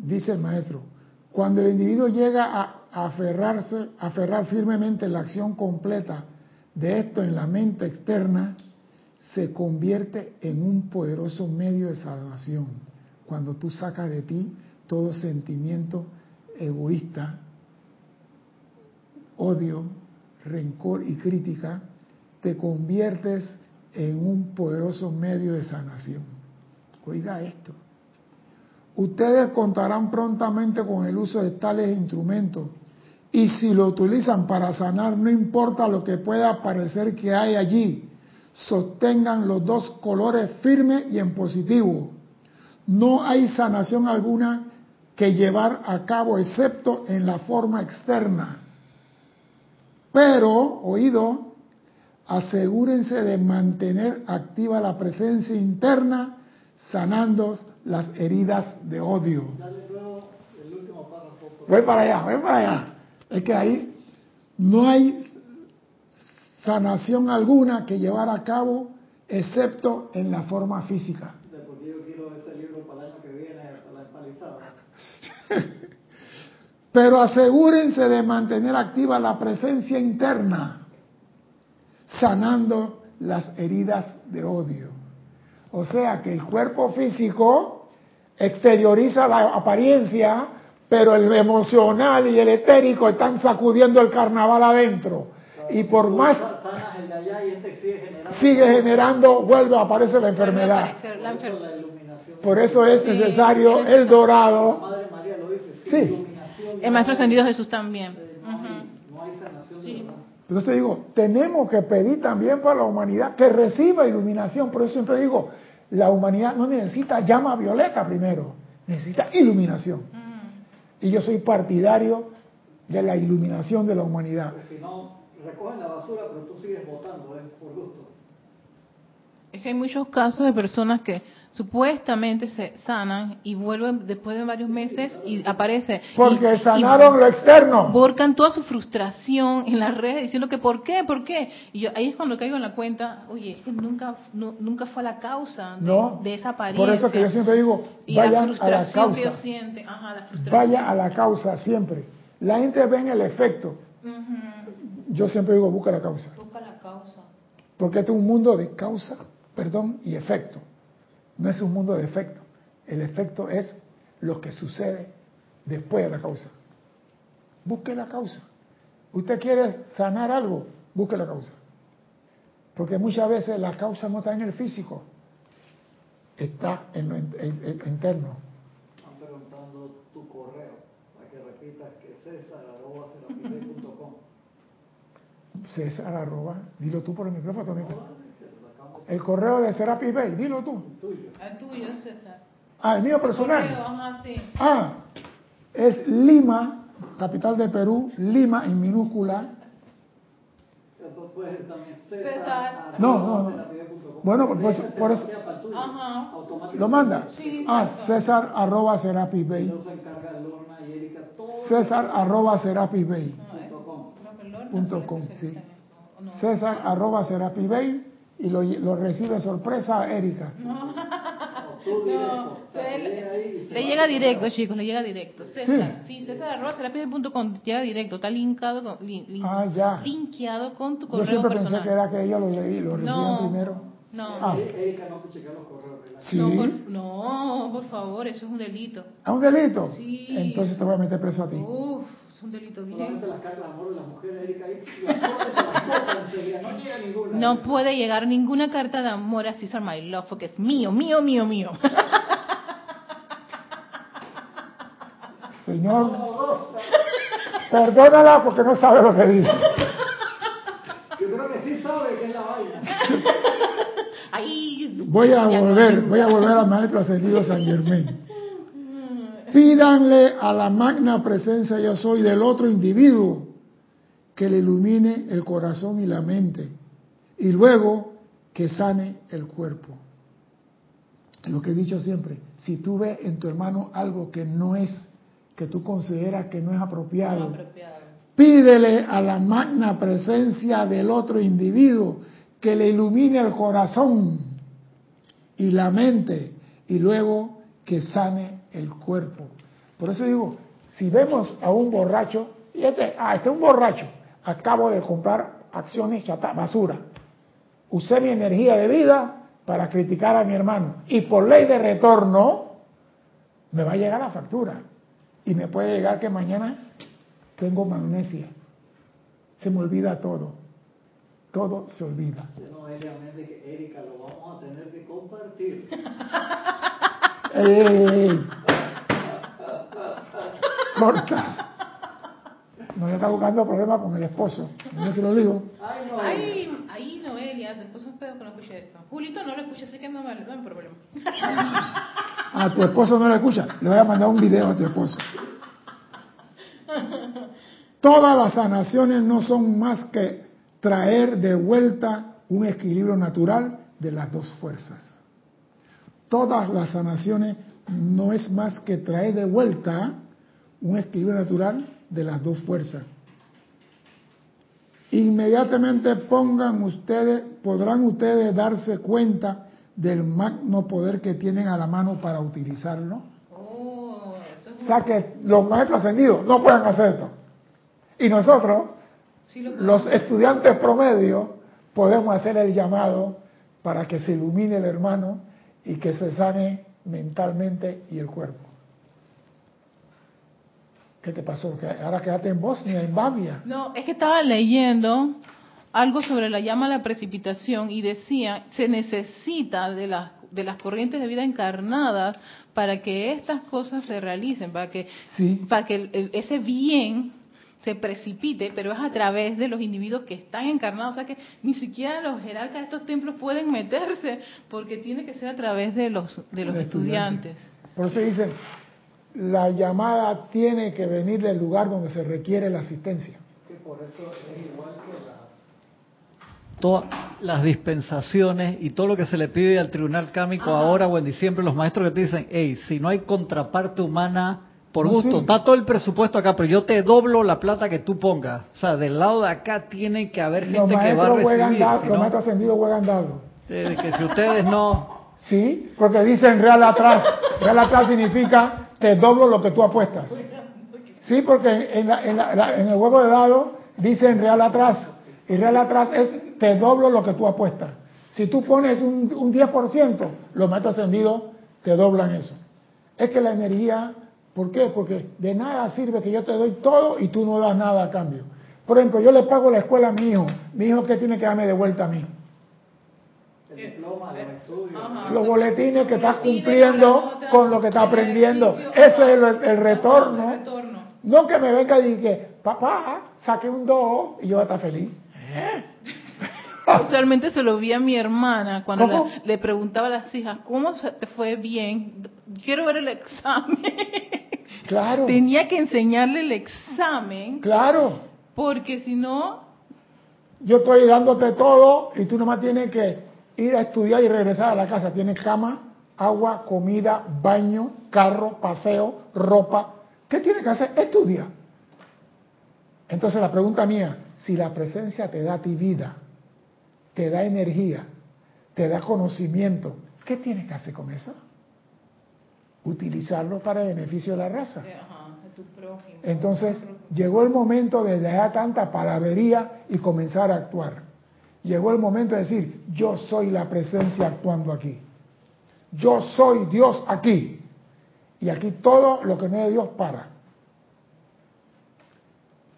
Dice el maestro, cuando el individuo llega a aferrarse, aferrar firmemente la acción completa de esto en la mente externa, se convierte en un poderoso medio de salvación. Cuando tú sacas de ti todo sentimiento egoísta, odio, rencor y crítica, te conviertes en un poderoso medio de sanación. Oiga esto. Ustedes contarán prontamente con el uso de tales instrumentos y si lo utilizan para sanar, no importa lo que pueda parecer que hay allí, sostengan los dos colores firmes y en positivo. No hay sanación alguna que llevar a cabo excepto en la forma externa. Pero, oído, asegúrense de mantener activa la presencia interna, sanando las heridas de odio. Voy para allá, voy para allá. Es que ahí no hay sanación alguna que llevar a cabo excepto en la forma física. Pero asegúrense de mantener activa la presencia interna, sanando las heridas de odio. O sea que el cuerpo físico exterioriza la apariencia, pero el emocional y el etérico están sacudiendo el carnaval adentro. Y por más sigue generando, vuelve a aparecer la enfermedad. Por eso es necesario el dorado. Sí. El Maestro Ascendido Jesús también. Entonces digo, tenemos que pedir también para la humanidad que reciba iluminación. Por eso siempre digo, la humanidad no necesita llama violeta primero, necesita iluminación. Y yo soy partidario de la iluminación de la humanidad. si no, recogen la basura, pero tú sigues votando, ¿eh? por gusto. Es que hay muchos casos de personas que supuestamente se sanan y vuelven después de varios meses y aparece. Porque sanaron lo externo. Borcan toda su frustración en las redes diciendo que ¿por qué? ¿Por qué? Y yo ahí es cuando caigo en la cuenta, oye, es que nunca nunca fue la causa de, esa apariencia. Por eso que yo siempre digo, vayan a la causa. Vaya a la causa siempre. La gente ve en el efecto. Yo siempre digo, busca la causa. Busca la causa. Porque este es un mundo de causa, perdón, y efecto. No es un mundo de efecto. El efecto es lo que sucede después de la causa. Busque la causa. Usted quiere sanar algo, busque la causa. Porque muchas veces la causa no está en el físico, está en lo interno. Están preguntando tu correo, para que repitas que César César arroba, dilo tú por el micrófono. El correo de Serapis Bay, dilo tú. El tuyo, César. Ah, el mío personal. Ah, es Lima, capital de Perú, Lima en minúscula. César. No, no, no. Bueno, por eso, por eso lo manda. Ah, César arroba Serapis Bay. César arroba Serapis Bay. Punto com, sí. César arroba Serapis Bay y lo, lo recibe sorpresa Erika. No, no le llega directo, chicos, le llega directo. César, sí, sí César arroba llega directo, está linkado con, ah, ya. linkeado con tu correo Yo siempre personal. pensé que era que ellos lo leí, lo recibían no, primero. No, ah. Erika no te chequea los correos. ¿Sí? No por, no, por favor, eso es un delito. ¿Es un delito? Sí. Entonces te voy a meter preso a ti. Uf, Es un delito. Solamente las cartas de amor de las mujeres, Erika, no llega ninguna. No puede llegar ninguna carta de amor a César My Love porque es mío, mío, mío, mío. Señor, perdónala porque no sabe lo que dice. Yo creo que sí sabe que es la vaina. Ahí. Voy a volver, voy a volver al maestro ascendido San Germán. Pídanle a la magna presencia yo soy del otro individuo que le ilumine el corazón y la mente y luego que sane el cuerpo. Lo que he dicho siempre, si tú ves en tu hermano algo que no es, que tú consideras que no es apropiado, pídele a la magna presencia del otro individuo que le ilumine el corazón y la mente y luego que sane el cuerpo. Por eso digo, si vemos a un borracho, y este, ah, este es un borracho, acabo de comprar acciones chata, basura, usé mi energía de vida para criticar a mi hermano y por ley de retorno me va a llegar la factura y me puede llegar que mañana tengo magnesia, se me olvida todo, todo se olvida. No, Erika lo vamos a tener que compartir. Ey, ey, ey. Corta. No, yo está buscando problemas con el esposo. No te lo digo. Ay, no. Ay, ahí Noelia, después un pedo que no escuché esto. Julito no lo escucha, así que no me no hay problema. A tu esposo no le escucha. Le voy a mandar un video a tu esposo. Todas las sanaciones no son más que traer de vuelta un equilibrio natural de las dos fuerzas. Todas las sanaciones no es más que traer de vuelta un equilibrio natural de las dos fuerzas. Inmediatamente pongan ustedes, podrán ustedes darse cuenta del magno poder que tienen a la mano para utilizarlo. Oh, eso es O sea que los maestros ascendidos no pueden hacer esto. Y nosotros, sí lo los estudiantes promedio, podemos hacer el llamado para que se ilumine el hermano y que se sane mentalmente y el cuerpo. ¿Qué te pasó? ¿Que ahora quedaste en Bosnia, en Bavia. No, es que estaba leyendo algo sobre la llama a la precipitación y decía, se necesita de las, de las corrientes de vida encarnadas para que estas cosas se realicen, para que, Sí. para que el- el- ese bien se precipite, pero es a través de los individuos que están encarnados, o sea que ni siquiera los jerarcas de estos templos pueden meterse, porque tiene que ser a través de los, de los Los estudiantes. Por eso dicen, la llamada tiene que venir del lugar donde se requiere la asistencia. Que por eso es igual que la... Todas las dispensaciones y todo lo que se le pide al tribunal cámico ahora o en diciembre, los maestros que te dicen, hey, si no hay contraparte humana, por No, gusto, sí. está todo el presupuesto acá, pero yo te doblo la plata que tú pongas. O sea, del lado de acá tiene que haber Los gente que va a maestros juegan recibir. dado, si los no, maestros ascendidos juegan dado. eh, que si ustedes no... Sí, porque dicen real atrás. Real atrás significa te doblo lo que tú apuestas. Sí, porque en, la- en la- en el juego de dados dicen real atrás. Y real atrás es te doblo lo que tú apuestas. Si tú pones un, un 10%, los maestros ascendidos te doblan eso. Es que la energía, ¿por qué? Porque de nada sirve que yo te doy todo y tú no das nada a cambio. Por ejemplo, yo le pago la escuela a mi hijo. Mi hijo, ¿qué tiene que darme de vuelta a mí? El diploma, los estudios. Ajá. los boletines que estás cumpliendo con lo que estás aprendiendo. Ese es el, retorno. No que me venga y que, papá, saqué un 2 y yo voy a estar feliz. Usualmente se lo vi a mi hermana cuando le preguntaba a las hijas, ¿cómo se te fue bien? Quiero ver el examen. Claro, Tenía que enseñarle el examen claro. porque si no, Yo estoy dándote todo y tú nomás tienes que ir a estudiar y regresar a la casa. Tienes cama, agua, comida, baño, carro, paseo, ropa. ¿Qué tienes que hacer? Estudia. Entonces la pregunta mía, si la presencia te da a ti vida, te da energía, te da conocimiento, ¿qué tienes que hacer con eso? Utilizarlo para el beneficio de la raza. ajá, de tu prójimo. Entonces llegó el momento de dejar tanta palabrería y comenzar a actuar. Llegó el momento de decir, yo soy la presencia actuando aquí. Yo soy Dios aquí. Y aquí todo lo que no es Dios para.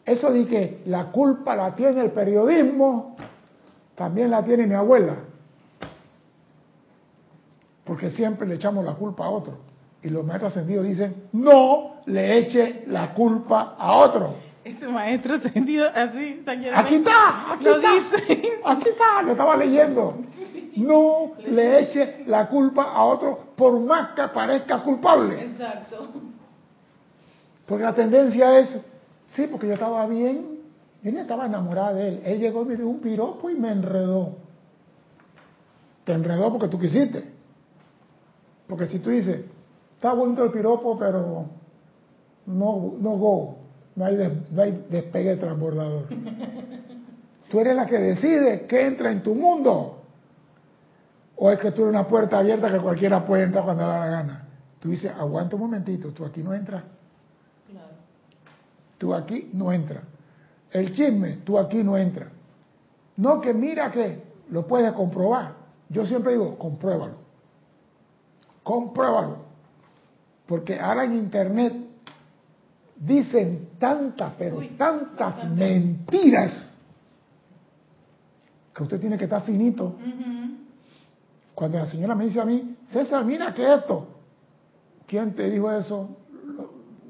Eso de que la culpa la tiene el periodismo, también la tiene mi abuela. Porque siempre le echamos la culpa a otro. Y los maestros ascendidos dicen, no le eche la culpa a otro. Ese maestro sentido así, Aquí está, aquí lo está. dice. Aquí está, lo estaba leyendo. No le eche la culpa a otro por más que parezca culpable. Exacto. Porque la tendencia es, sí, porque yo estaba bien, yo no estaba enamorada de él. Él llegó y me dio un piropo y me enredó. Te enredó porque tú quisiste. Porque si tú dices, está bonito el piropo, pero no, no go, no hay, des- no hay despegue transbordador. Tú eres la que decide qué entra en tu mundo. O es que tú eres una puerta abierta que cualquiera puede entrar cuando le da la gana. Tú dices, aguanta un momentito, tú aquí no entras. Claro. Tú aquí no entras. El chisme, tú aquí no entras. No que mira que lo puedes comprobar. Yo siempre digo, compruébalo. Compruébalo. Porque ahora en internet dicen tantas, pero Uy, tantas bastante. mentiras que usted tiene que estar finito. Cuando la señora me dice a mí, César, mira que esto. ¿Quién te dijo eso?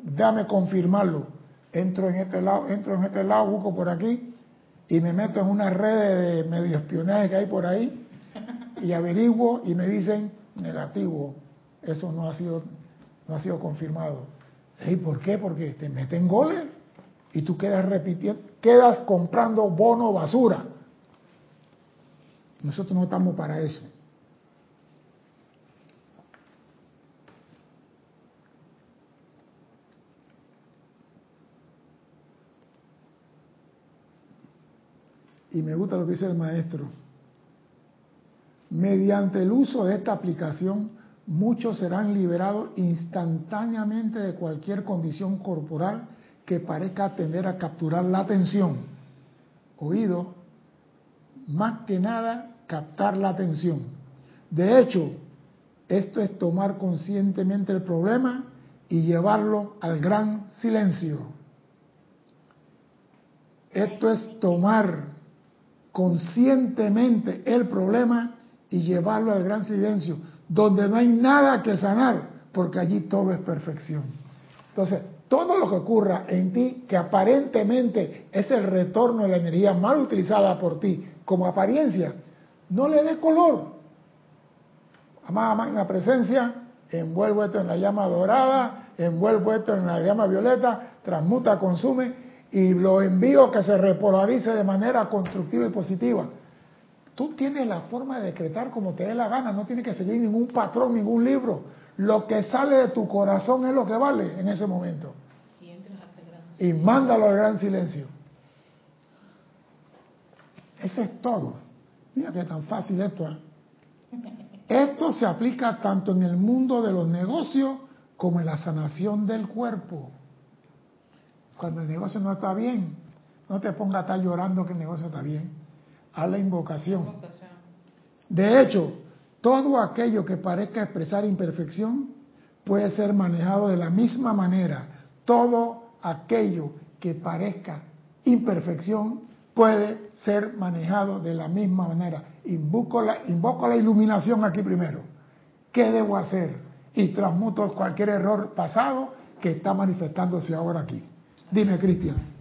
Déjame confirmarlo. Entro en este lado, entro en este lado, busco por aquí y me meto en una red de medio espionaje que hay por ahí y averiguo y me dicen negativo. Eso no ha sido, no ha sido confirmado. ¿Y por qué? Porque te meten goles y tú quedas repitiendo, quedas comprando bono basura. Nosotros no estamos para eso. Y me gusta lo que dice el maestro. Mediante el uso de esta aplicación, muchos serán liberados instantáneamente de cualquier condición corporal que parezca tender a capturar la atención. Oído, más que nada, captar la atención. De hecho, esto es tomar conscientemente el problema y llevarlo al gran silencio. Esto es tomar conscientemente el problema y llevarlo al gran silencio, donde no hay nada que sanar, porque allí todo es perfección. Entonces, todo lo que ocurra en ti, que aparentemente es el retorno de la energía mal utilizada por ti como apariencia, no le dé color. Amada magna presencia, envuelvo esto en la llama dorada, envuelvo esto en la llama violeta, transmuta, consume y lo envío que se repolarice de manera constructiva y positiva. Tú tienes la forma de decretar como te dé la gana, no tienes que seguir ningún patrón, ningún libro. Lo que sale de tu corazón es lo que vale en ese momento. Y gran- mándalo al gran silencio. Eso es todo. Mira que tan fácil esto. ¿eh? Esto se aplica tanto en el mundo de los negocios como en la sanación del cuerpo. Cuando el negocio no está bien, no te pongas a estar llorando que el negocio está bien. Haz la invocación. Invocación. De hecho, todo aquello que parezca expresar imperfección puede ser manejado de la misma manera. Todo aquello que parezca imperfección puede ser manejado de la misma manera. Invoco la, invoco la iluminación aquí primero. ¿Qué debo hacer? Y transmuto cualquier error pasado que está manifestándose ahora aquí. Dime, Cristian.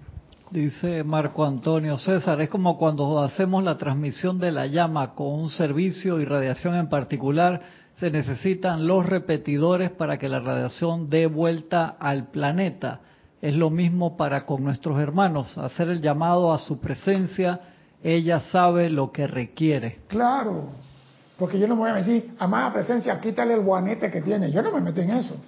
Dice Marco Antonio César, es como cuando hacemos la transmisión de la llama con un servicio y radiación en particular, se necesitan los repetidores para que la radiación dé vuelta al planeta. Es lo mismo para con nuestros hermanos, hacer el llamado a su presencia, ella sabe lo que requiere. Claro, porque yo no me voy a decir, amada presencia, quítale el guanete que tiene. Yo no me meto en eso.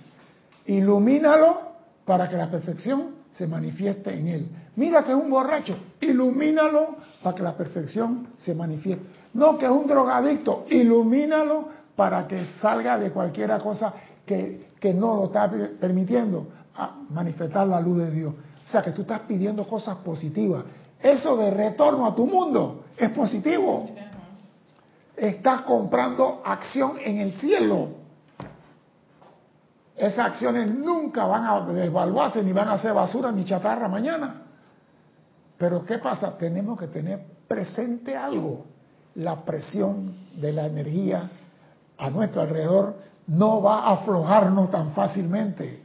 Ilumínalo para que la perfección se manifieste en él. Mira que es un borracho, ilumínalo para que la perfección se manifieste. No que es un drogadicto, ilumínalo para que salga de cualquier cosa que, que no lo está permitiendo a manifestar la luz de Dios. O sea que tú estás pidiendo cosas positivas. Eso de retorno a tu mundo es positivo. Estás comprando acción en el cielo. Esas acciones nunca van a devaluarse ni van a ser basura ni chatarra mañana. Pero ¿qué pasa? Tenemos que tener presente algo. La presión de la energía a nuestro alrededor no va a aflojarnos tan fácilmente.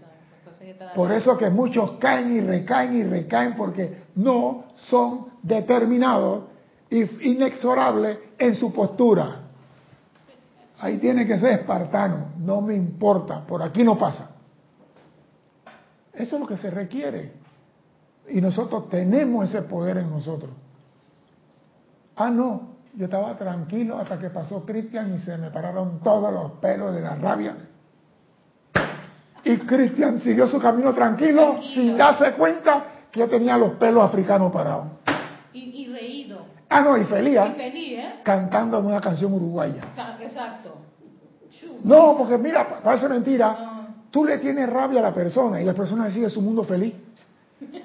Por eso que muchos caen y recaen y recaen porque no son determinados y inexorables en su postura. Ahí tiene que ser espartano, no me importa, por aquí no pasa. Eso es lo que se requiere. Y nosotros tenemos ese poder en nosotros. Ah, no, yo estaba tranquilo hasta que pasó Cristian y se me pararon todos los pelos de la rabia. Y Cristian siguió su camino tranquilo, sin darse cuenta que yo tenía los pelos africanos parados. Y, reído. Ah, no, y feliz, ¿ah? y feliz ¿eh? Cantando una canción uruguaya. Exacto. No, porque mira, parece mentira. Tú le tienes rabia a la persona y la persona sigue su mundo feliz.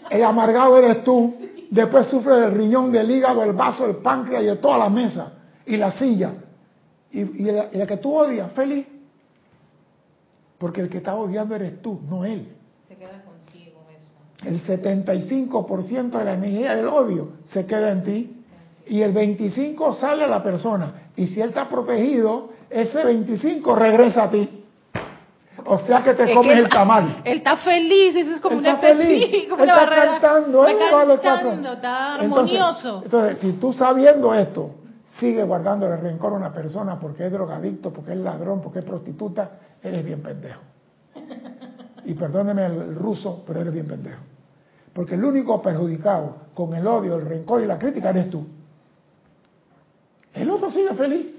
El amargado eres tú. Después sufre del riñón, del hígado, del vaso, del páncreas y de toda la mesa y la silla. Y, y, la, que tú odias, feliz. Porque el que está odiando eres tú, no él. Se queda contigo eso. El 75% de la energía del odio se queda en ti y el 25% sale a la persona. Y si él está protegido, ese 25 regresa a ti. O sea que te comes el tamal. Él está feliz, eso es como una como él está cantando, él vale cantando, está armonioso. Entonces, si tú sabiendo esto, sigue guardando el rencor a una persona porque es drogadicto, porque es ladrón, porque es prostituta, eres bien pendejo. Y perdóneme el ruso, pero eres bien pendejo. Porque el único perjudicado con el odio, el rencor y la crítica eres tú. El otro sigue feliz.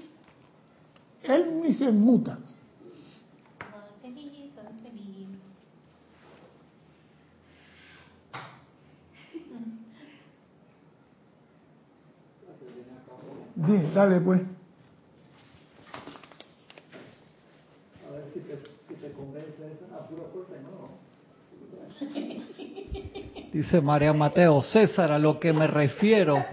Él ni se muta. Dale pues. A ver si te, si te convence esa pura fuerza no. Dice María Mateo, César, a lo que me refiero,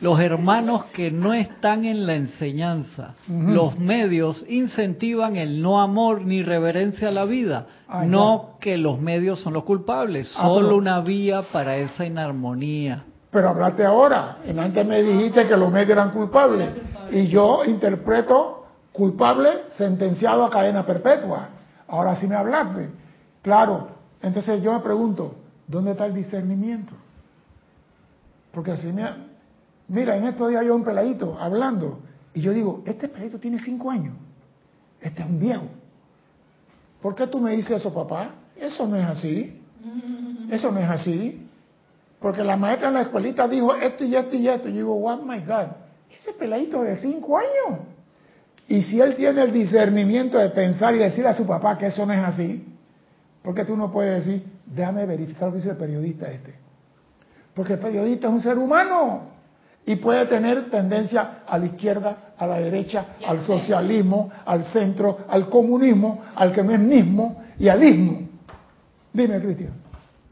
los hermanos que no están en la enseñanza, los medios incentivan el no amor ni reverencia a la vida, no que los medios son los culpables, ah, solo una vía para esa inarmonía. Pero hablaste ahora. En antes me dijiste que los medios eran culpables. Y yo interpreto culpable sentenciado a cadena perpetua. Ahora sí me hablaste. Claro. Entonces yo me pregunto, ¿dónde está el discernimiento? Porque así me... Mira, en estos días yo un peladito hablando. Y yo digo, este peladito tiene cinco años. Este es un viejo. ¿Por qué tú me dices eso, papá? Eso no es así. Eso no es así. Porque la maestra en la escuelita dijo esto y esto y esto. Y yo digo, oh my God, ese peladito de cinco años. Y si él tiene el discernimiento de pensar y decir a su papá que eso no es así, porque tú no puedes decir, déjame verificar lo que dice el periodista este. Porque el periodista es un ser humano y puede tener tendencia a la izquierda, a la derecha, al socialismo, al centro, al comunismo, al que no es mismo y al ismo. Dime, Cristian.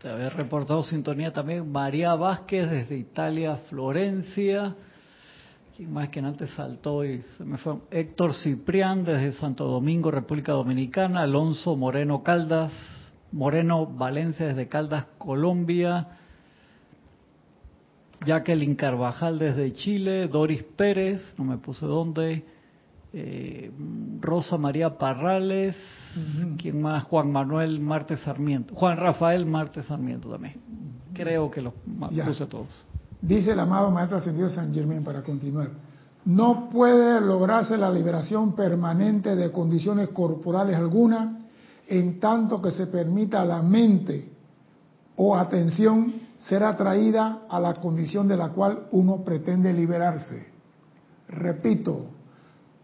Te había reportado sintonía también María Vázquez desde Italia, Florencia. ¿Quién más que antes saltó y se me fue? Héctor Ciprián desde Santo Domingo, República Dominicana. Alonso Moreno Caldas. Moreno Valencia desde Caldas, Colombia. Jacqueline Carvajal desde Chile. Doris Pérez, no me puse dónde. Eh, Rosa María Parrales, ¿quién más? Juan Manuel Martes Sarmiento, Juan Rafael Martes Sarmiento también. Creo que los puse todos. Dice el amado Maestro Ascendido San Germán para continuar. No puede lograrse la liberación permanente de condiciones corporales alguna en tanto que se permita la mente o atención ser atraída a la condición de la cual uno pretende liberarse. Repito,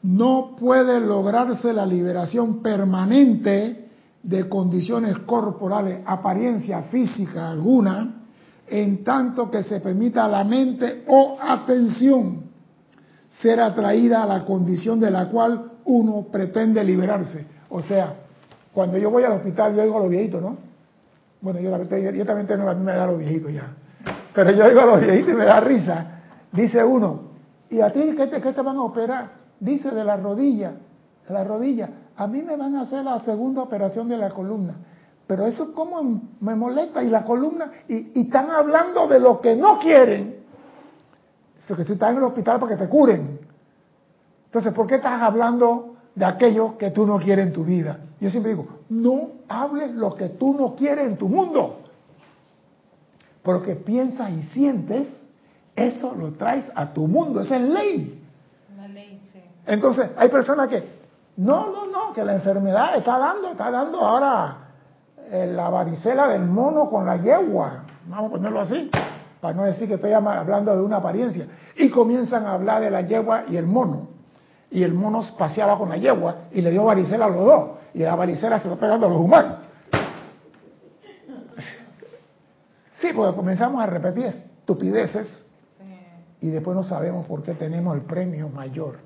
no puede lograrse la liberación permanente de condiciones corporales, apariencia física alguna, en tanto que se permita la mente o atención ser atraída a la condición de la cual uno pretende liberarse. O sea, cuando yo voy al hospital, yo oigo a los viejitos, ¿no? Bueno, yo, yo, también tengo, a mí me da a los viejitos ya. Pero yo oigo a los viejitos y me da risa. Dice uno, ¿y a ti qué te, qué te van a operar? dice de la rodilla, de la rodilla, a mí me van a hacer la segunda operación de la columna. pero eso como me molesta y la columna, y, están hablando de lo que no quieren. Eso que tú estás en el hospital para que te curen. Entonces, ¿por qué estás hablando de aquello que tú no quieres en tu vida? Yo siempre digo, no hables lo que tú no quieres en tu mundo. Porque piensas y sientes, eso lo traes a tu mundo, esa es ley. La ley, sí. Entonces, hay personas que, no, no, no, que la enfermedad está dando, está dando ahora eh, la varicela del mono con la yegua, vamos a ponerlo así, para no decir que estoy hablando de una apariencia, y comienzan a hablar de la yegua y el mono, y el mono paseaba con la yegua y le dio varicela a los dos, y la varicela se lo pegando a los humanos. Sí, porque comenzamos a repetir estupideces y después no sabemos por qué tenemos el premio mayor.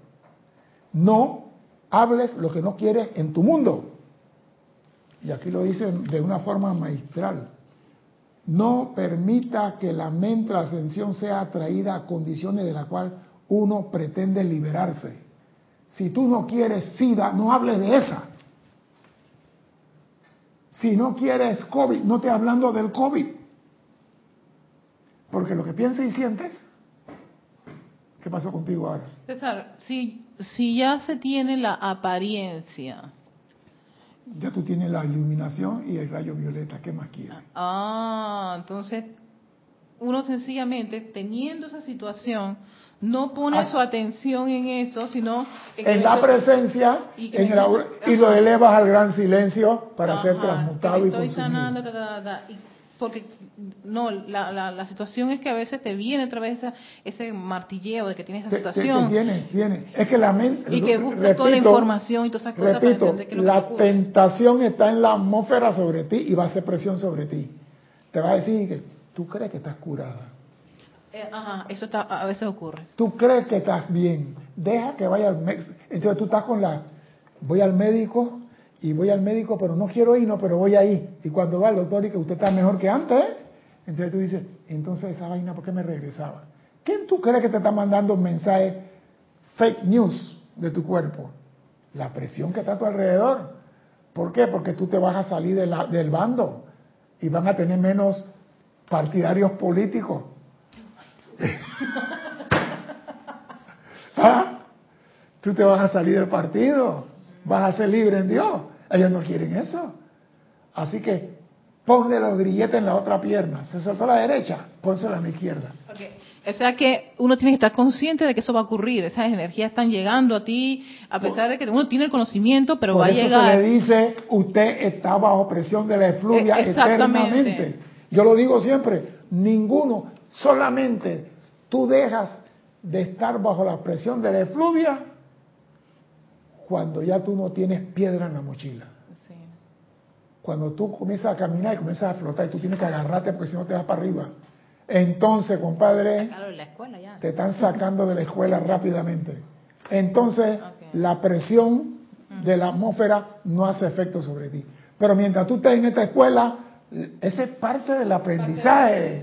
No hables lo que no quieres en tu mundo y aquí lo dicen de una forma maestral, no permita que la mente, la ascensión sea atraída a condiciones de las cuales uno pretende liberarse. Si tú no quieres SIDA, no hables de esa. Si no quieres COVID, no te hablando del COVID. Porque lo que piensas y sientes, ¿qué pasó contigo ahora? César, si, si ya se tiene la apariencia ya tú tienes la iluminación y el rayo violeta. ¿Qué más quieres? Ah, entonces uno sencillamente, teniendo esa situación, no pone ah. su atención en eso, sino en, la presencia y, y lo elevas al gran silencio para ser transmutado y consumido porque no, la, la, situación es que a veces te viene otra vez ese martilleo de que tienes esa situación. viene, viene. Es que la mente. Y que busca toda la información y todas esas cosas repito, para que La tentación está en la atmósfera sobre ti y va a hacer presión sobre ti. Te va a decir que tú crees que estás curada. Eh, ajá, eso está, a veces ocurre. Tú crees que estás bien. Deja que vaya al. Entonces tú estás con la. Voy al médico y voy al médico, pero no quiero ir, no, pero voy ahí. Y cuando va el doctor y que usted está mejor que antes, entonces tú dices, entonces esa vaina, ¿por qué me regresaba? ¿Quién tú crees que te está mandando un mensaje fake news de tu cuerpo? La presión que está a tu alrededor. ¿Por qué? Porque tú te vas a salir del bando y van a tener menos partidarios políticos. ¿Ah? Tú te vas a salir del partido, vas a ser libre en Dios. Ellos no quieren eso. Así que ponle los grilletes en la otra pierna. Se soltó a la derecha, pónsela a la izquierda. O sea que uno tiene que estar consciente de que eso va a ocurrir. Esas energías están llegando a ti, a pesar de que uno tiene el conocimiento, pero va a llegar. Se le dice, usted está bajo presión de la efluvia eh, eternamente. Yo lo digo siempre, ninguno, solamente tú dejas de estar bajo la presión de la efluvia cuando ya tú no tienes piedra en la mochila. Cuando tú comienzas a caminar y comienzas a flotar y tú tienes que agarrarte porque si no te vas para arriba. Entonces, compadre, te están sacando de la escuela rápidamente. Entonces, la presión de la atmósfera no hace efecto sobre ti. Pero mientras tú estés en esta escuela, esa es parte del aprendizaje.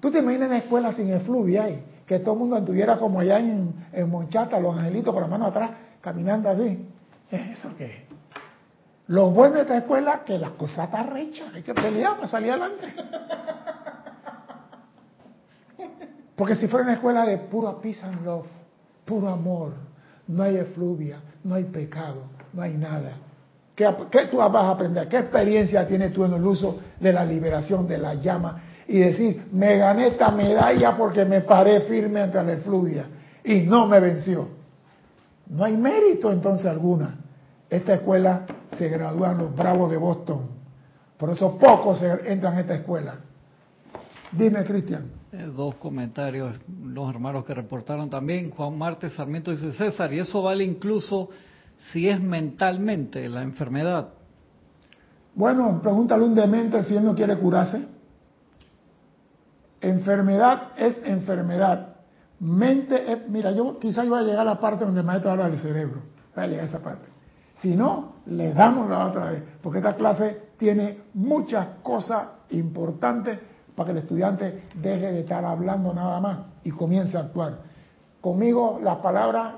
Tú te imaginas en la escuela sin efluvia que todo el mundo anduviera como allá en, en Monchata, los angelitos con la mano atrás, caminando así. ¿Eso qué? Lo bueno de esta escuela es que la cosa está recha, hay que pelear para salir adelante. Porque si fuera una escuela de puro peace and love, puro amor, no hay efluvia, no hay pecado, no hay nada. ¿Qué, ¿Qué, tú vas a aprender? ¿Qué experiencia tienes tú en el uso de la liberación de la llama? Y decir, me gané esta medalla porque me paré firme ante la efluvia y no me venció. No hay mérito entonces alguna. Esta escuela se gradúan los bravos de Boston. Por eso pocos entran a esta escuela. Dime, Cristian. Eh, dos comentarios, los hermanos que reportaron también. Juan Marte Sarmiento dice, César, y eso vale incluso si es mentalmente la enfermedad. Bueno, pregúntale un demente si él no quiere curarse. Enfermedad es enfermedad. Mente es, mira, yo quizá iba a llegar a la parte donde el maestro habla del cerebro. Voy a llegar a esa parte. Si no, le damos la otra vez, porque esta clase tiene muchas cosas importantes para que el estudiante deje de estar hablando nada más y comience a actuar. Conmigo las palabras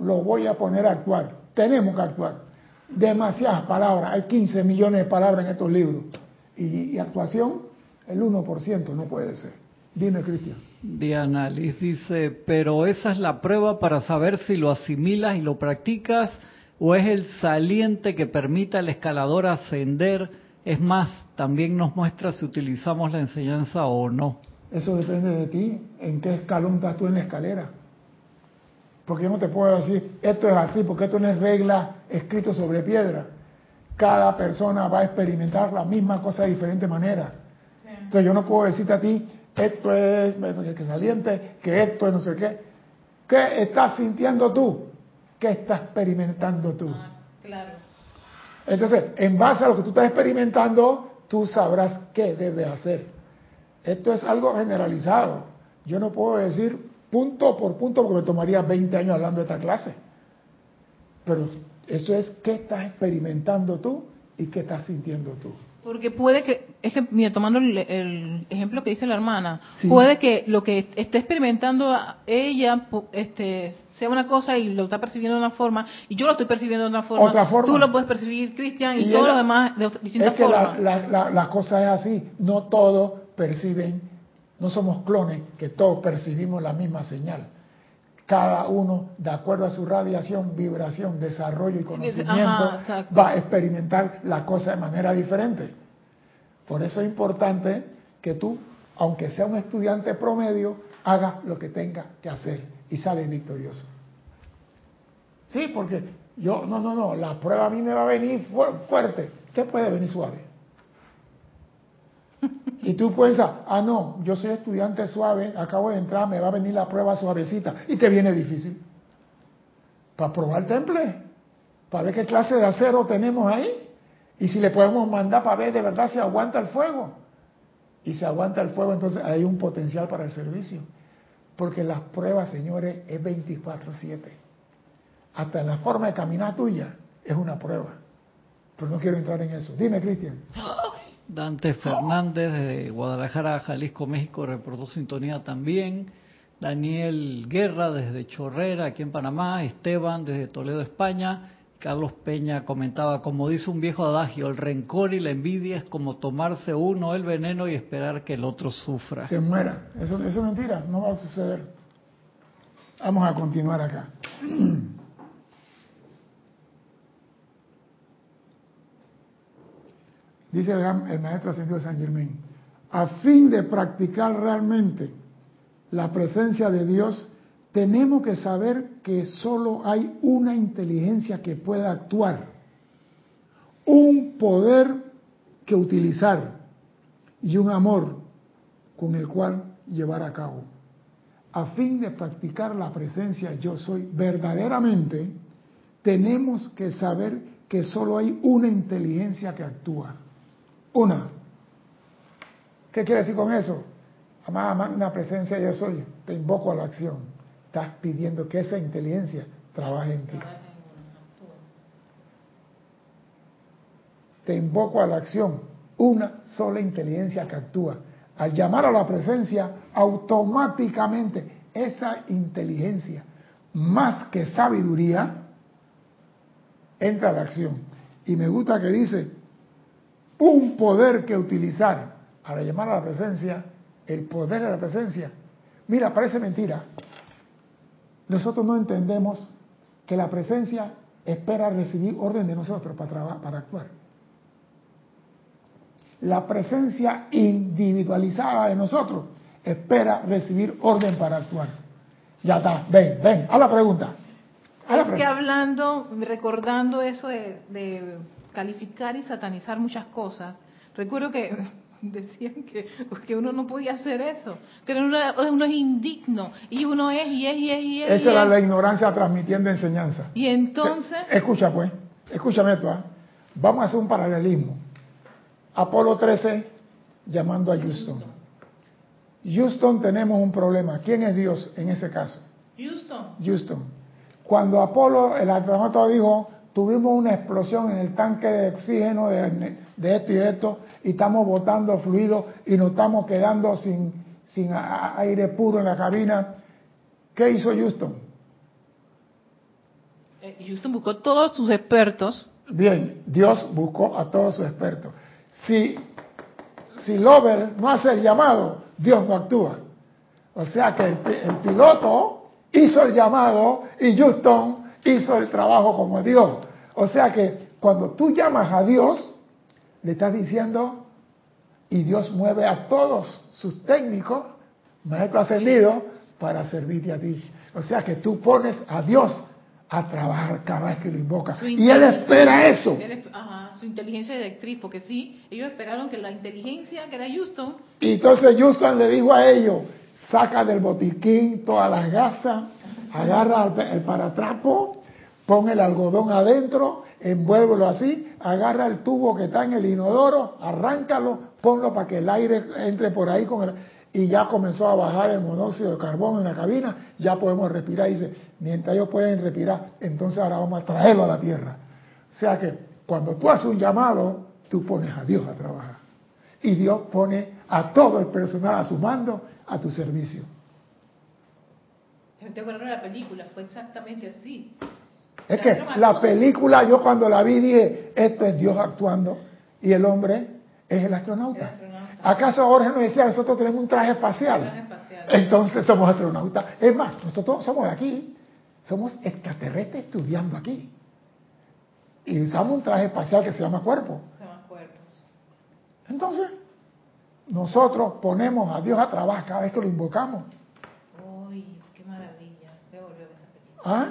lo voy a poner a actuar. Tenemos que actuar. demasiadas palabras, hay 15 millones de palabras en estos libros. Y, y actuación, el 1% no puede ser. Dime, Cristian. Diana Liz dice, pero esa es la prueba para saber si lo asimilas y lo practicas o es el saliente que permite al escalador ascender. Es más, también nos muestra si utilizamos la enseñanza o no. Eso depende de ti, en qué escalón estás tú en la escalera. Porque yo no te puedo decir, esto es así, porque esto no es regla escrito sobre piedra. Cada persona va a experimentar la misma cosa de diferente manera. Entonces yo no puedo decirte a ti, esto es que saliente, que esto es no sé qué. ¿Qué estás sintiendo tú? ¿Qué estás experimentando tú? Ah, claro. Entonces, en base a lo que tú estás experimentando, tú sabrás qué debes hacer. Esto es algo generalizado. Yo no puedo decir punto por punto porque me tomaría 20 años hablando de esta clase. Pero eso es qué estás experimentando tú y qué estás sintiendo tú. Porque puede que, es que, mira, tomando el, el ejemplo que dice la hermana, puede que lo que esté experimentando ella este, sea una cosa y lo está percibiendo de una forma, y yo lo estoy percibiendo de una forma. Otra forma. Tú lo puedes percibir, Cristian, y, todos los demás de distintas es que formas. La, la, la, la cosa es así, no todos perciben, no somos clones, que todos percibimos la misma señal cada uno, de acuerdo a su radiación, vibración, desarrollo y conocimiento, Ajá, va a experimentar la cosa de manera diferente. Por eso es importante que tú, aunque sea un estudiante promedio, haga lo que tenga que hacer y sale victorioso. Sí, porque yo, no, no, no, la prueba a mí me va a venir fuerte. ¿Qué puede venir suave? Y tú piensas, ah, no, yo soy estudiante suave, acabo de entrar, me va a venir la prueba suavecita. Y te viene difícil. Para probar el temple, para ver qué clase de acero tenemos ahí. Y si le podemos mandar para ver de verdad si aguanta el fuego. Y si aguanta el fuego, entonces hay un potencial para el servicio. Porque las pruebas, señores, es 24-7. Hasta la forma de caminar tuya es una prueba. Pero no quiero entrar en eso. Dime, Cristian. Dante Fernández de Guadalajara, Jalisco, México, reportó sintonía también. Daniel Guerra desde Chorrera, aquí en Panamá. Esteban desde Toledo, España. Carlos Peña comentaba, como dice un viejo adagio, el rencor y la envidia es como tomarse uno el veneno y esperar que el otro sufra. Se muera. Eso, eso es mentira, no va a suceder. Vamos a continuar acá. dice el, el maestro ascendido San Germán, a fin de practicar realmente la presencia de Dios, tenemos que saber que solo hay una inteligencia que pueda actuar, un poder que utilizar y un amor con el cual llevar a cabo. A fin de practicar la presencia yo soy verdaderamente, tenemos que saber que solo hay una inteligencia que actúa. Una. ¿Qué quiere decir con eso? Amada una presencia yo soy, te invoco a la acción. Estás pidiendo que esa inteligencia trabaje en ti. Te invoco a la acción, una sola inteligencia que actúa. Al llamar a la presencia, automáticamente esa inteligencia, más que sabiduría, entra a la acción. Y me gusta que dice, un poder que utilizar para llamar a la presencia, el poder de la presencia. Mira, parece mentira. Nosotros no entendemos que la presencia espera recibir orden de nosotros para, para actuar. La presencia individualizada de nosotros espera recibir orden para actuar. Ya está, ven, ven, a la pregunta. A la es que hablando, recordando eso de, de calificar y satanizar muchas cosas. Recuerdo que decían que, que uno no podía hacer eso, que uno, uno, es indigno y uno es y es y es y es. Esa era la ignorancia transmitiendo enseñanza. Y entonces... Escucha pues, escúchame esto, ¿eh? vamos a hacer un paralelismo. Apolo 13 llamando a Houston. Houston tenemos un problema. ¿Quién es Dios en ese caso? Houston. Houston. Cuando Apolo, el astronauta dijo, tuvimos una explosión en el tanque de oxígeno de, de esto y esto, y estamos botando fluido y nos estamos quedando sin, sin aire puro en la cabina. ¿Qué hizo Houston? Eh, Houston buscó todos sus expertos, Bien, Dios buscó a todos sus expertos. Si, si Lover no hace el llamado, Dios no actúa. O sea que el, el piloto hizo el llamado y Houston hizo el trabajo como Dios. O sea que cuando tú llamas a Dios, le estás diciendo, y Dios mueve a todos sus técnicos, maestro ascendido, para servirte a ti. O sea que tú pones a Dios a trabajar cada vez que lo invocas. Y él espera eso. ajá, su inteligencia directriz, porque sí, ellos esperaron que la inteligencia, que era Houston. Y entonces Houston le dijo a ellos, saca del botiquín todas las gasas, agarra el paratrapo, pon el algodón adentro, envuélvelo así, agarra el tubo que está en el inodoro, arráncalo, ponlo para que el aire entre por ahí y ya comenzó a bajar el monóxido de carbono en la cabina, ya podemos respirar. Dice, mientras ellos pueden respirar, entonces ahora vamos a traerlo a la tierra. O sea que cuando tú haces un llamado, tú pones a Dios a trabajar. Y Dios pone a todo el personal a su mando, a tu servicio. ¿Te acuerdas de la película? Fue exactamente así. Es que la película, yo cuando la vi dije, esto es Dios actuando y el hombre es el astronauta. ¿Acaso Jorge nos decía, nosotros tenemos un traje espacial? Entonces somos astronautas. Es más, nosotros somos de aquí, somos extraterrestres estudiando aquí. Y usamos un traje espacial que se llama cuerpo. Se llama cuerpo. Entonces, nosotros ponemos a Dios a trabajar cada vez que lo invocamos. Uy, qué maravilla. volver a esa película. ¿Ah?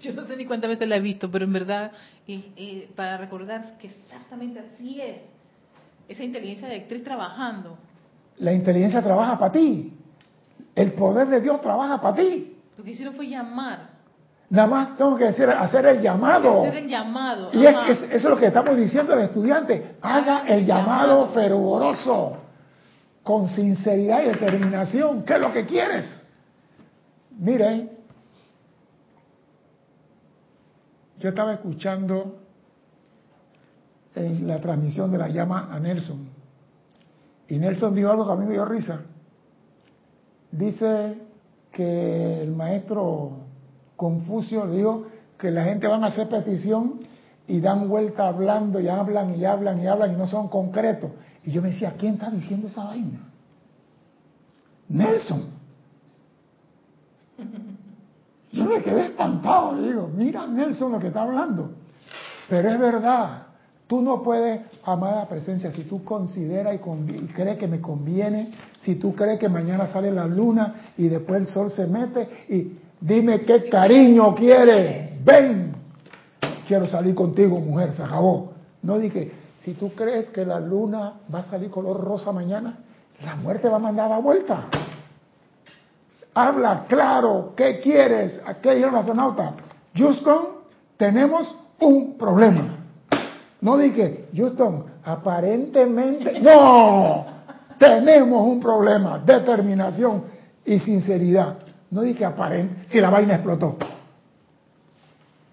Yo no sé ni cuántas veces la he visto, pero en verdad, para recordar que exactamente así es, esa inteligencia directriz trabajando. La inteligencia trabaja para ti. El poder de Dios trabaja para ti. Lo que hicieron fue llamar. Nada más tengo que decir, hacer el llamado. Hacer el llamado. Y es que eso es lo que estamos diciendo al estudiante. Haga el llamado fervoroso, con sinceridad y determinación. ¿Qué es lo que quieres? Miren, yo estaba escuchando en la transmisión de la llama a Nelson. Y Nelson dijo algo que a mí me dio risa. Dice que el maestro Confucio dijo que la gente van a hacer petición y dan vuelta hablando y hablan y hablan y hablan y no son concretos. Y yo me decía, ¿quién está diciendo esa vaina? Nelson. Yo me quedé espantado, le digo, mira Nelson lo que está hablando. Pero es verdad, Tú no puedes amar la presencia si tú consideras y, crees que me conviene, si tú crees que mañana sale la luna y después el sol se mete y dime qué cariño quieres, ven, quiero salir contigo mujer, se acabó. No dije, si tú crees que la luna va a salir color rosa mañana, la muerte va a mandar la vuelta. Habla claro, ¿qué quieres? ¿A qué dijeron los astronautas? Houston, tenemos un problema. No dije, Houston, aparentemente, no, tenemos un problema, determinación y sinceridad. No dije aparente, si la vaina explotó.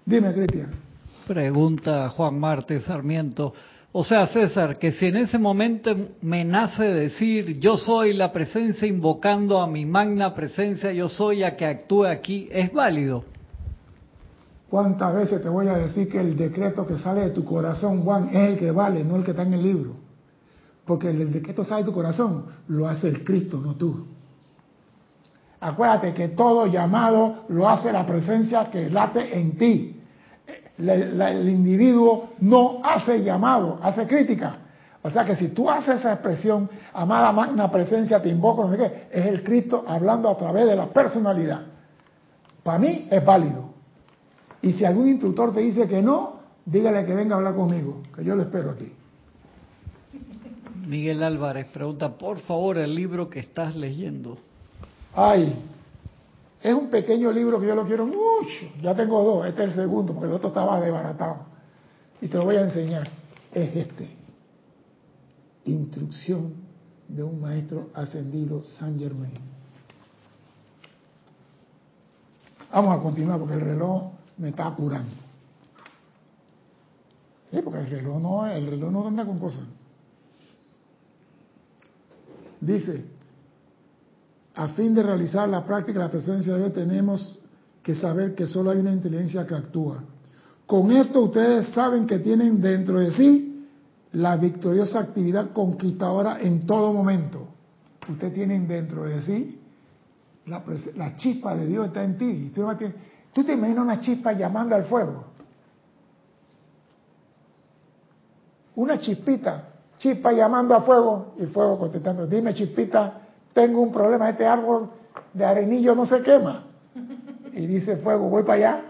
Dime, Cristian. Pregunta Juan Marte Sarmiento. O sea, César, que si en ese momento me nace decir yo soy la presencia invocando a mi magna presencia, yo soy a que actúe aquí, ¿es válido? ¿Cuántas veces te voy a decir que el decreto que sale de tu corazón, Juan, es el que vale, no el que está en el libro? Porque el decreto sale de tu corazón, lo hace el Cristo, no tú. Acuérdate que todo llamado lo hace la presencia que late en ti. El individuo no hace llamado, hace crítica. O sea que si tú haces esa expresión, amada magna presencia, te invoco, no sé qué, es el Cristo hablando a través de la personalidad. Para mí es válido. Y si algún instructor te dice que no, dígale que venga a hablar conmigo, que yo lo espero aquí. Miguel Álvarez pregunta, por favor, el libro que estás leyendo. Ay, es un pequeño libro que yo lo quiero mucho. Ya tengo dos, este es el segundo, porque el otro estaba desbaratado. Y te lo voy a enseñar. Es este. Instrucción de un maestro ascendido San Germain. Vamos a continuar porque el reloj me está apurando. Sí, porque el reloj no, el reloj no anda con cosas. Dice, a fin de realizar la práctica de la presencia de Dios tenemos que saber que solo hay una inteligencia que actúa. Con esto ustedes saben que tienen dentro de sí la victoriosa actividad conquistadora en todo momento. Ustedes tienen dentro de sí la, la chispa de Dios está en ti. Tú, tú te imaginas una chispa llamando al fuego. Una chispita, chispa llamando a fuego y fuego contestando. Dime chispita, tengo un problema, este árbol de arenillo no se quema. Y dice fuego, voy para allá.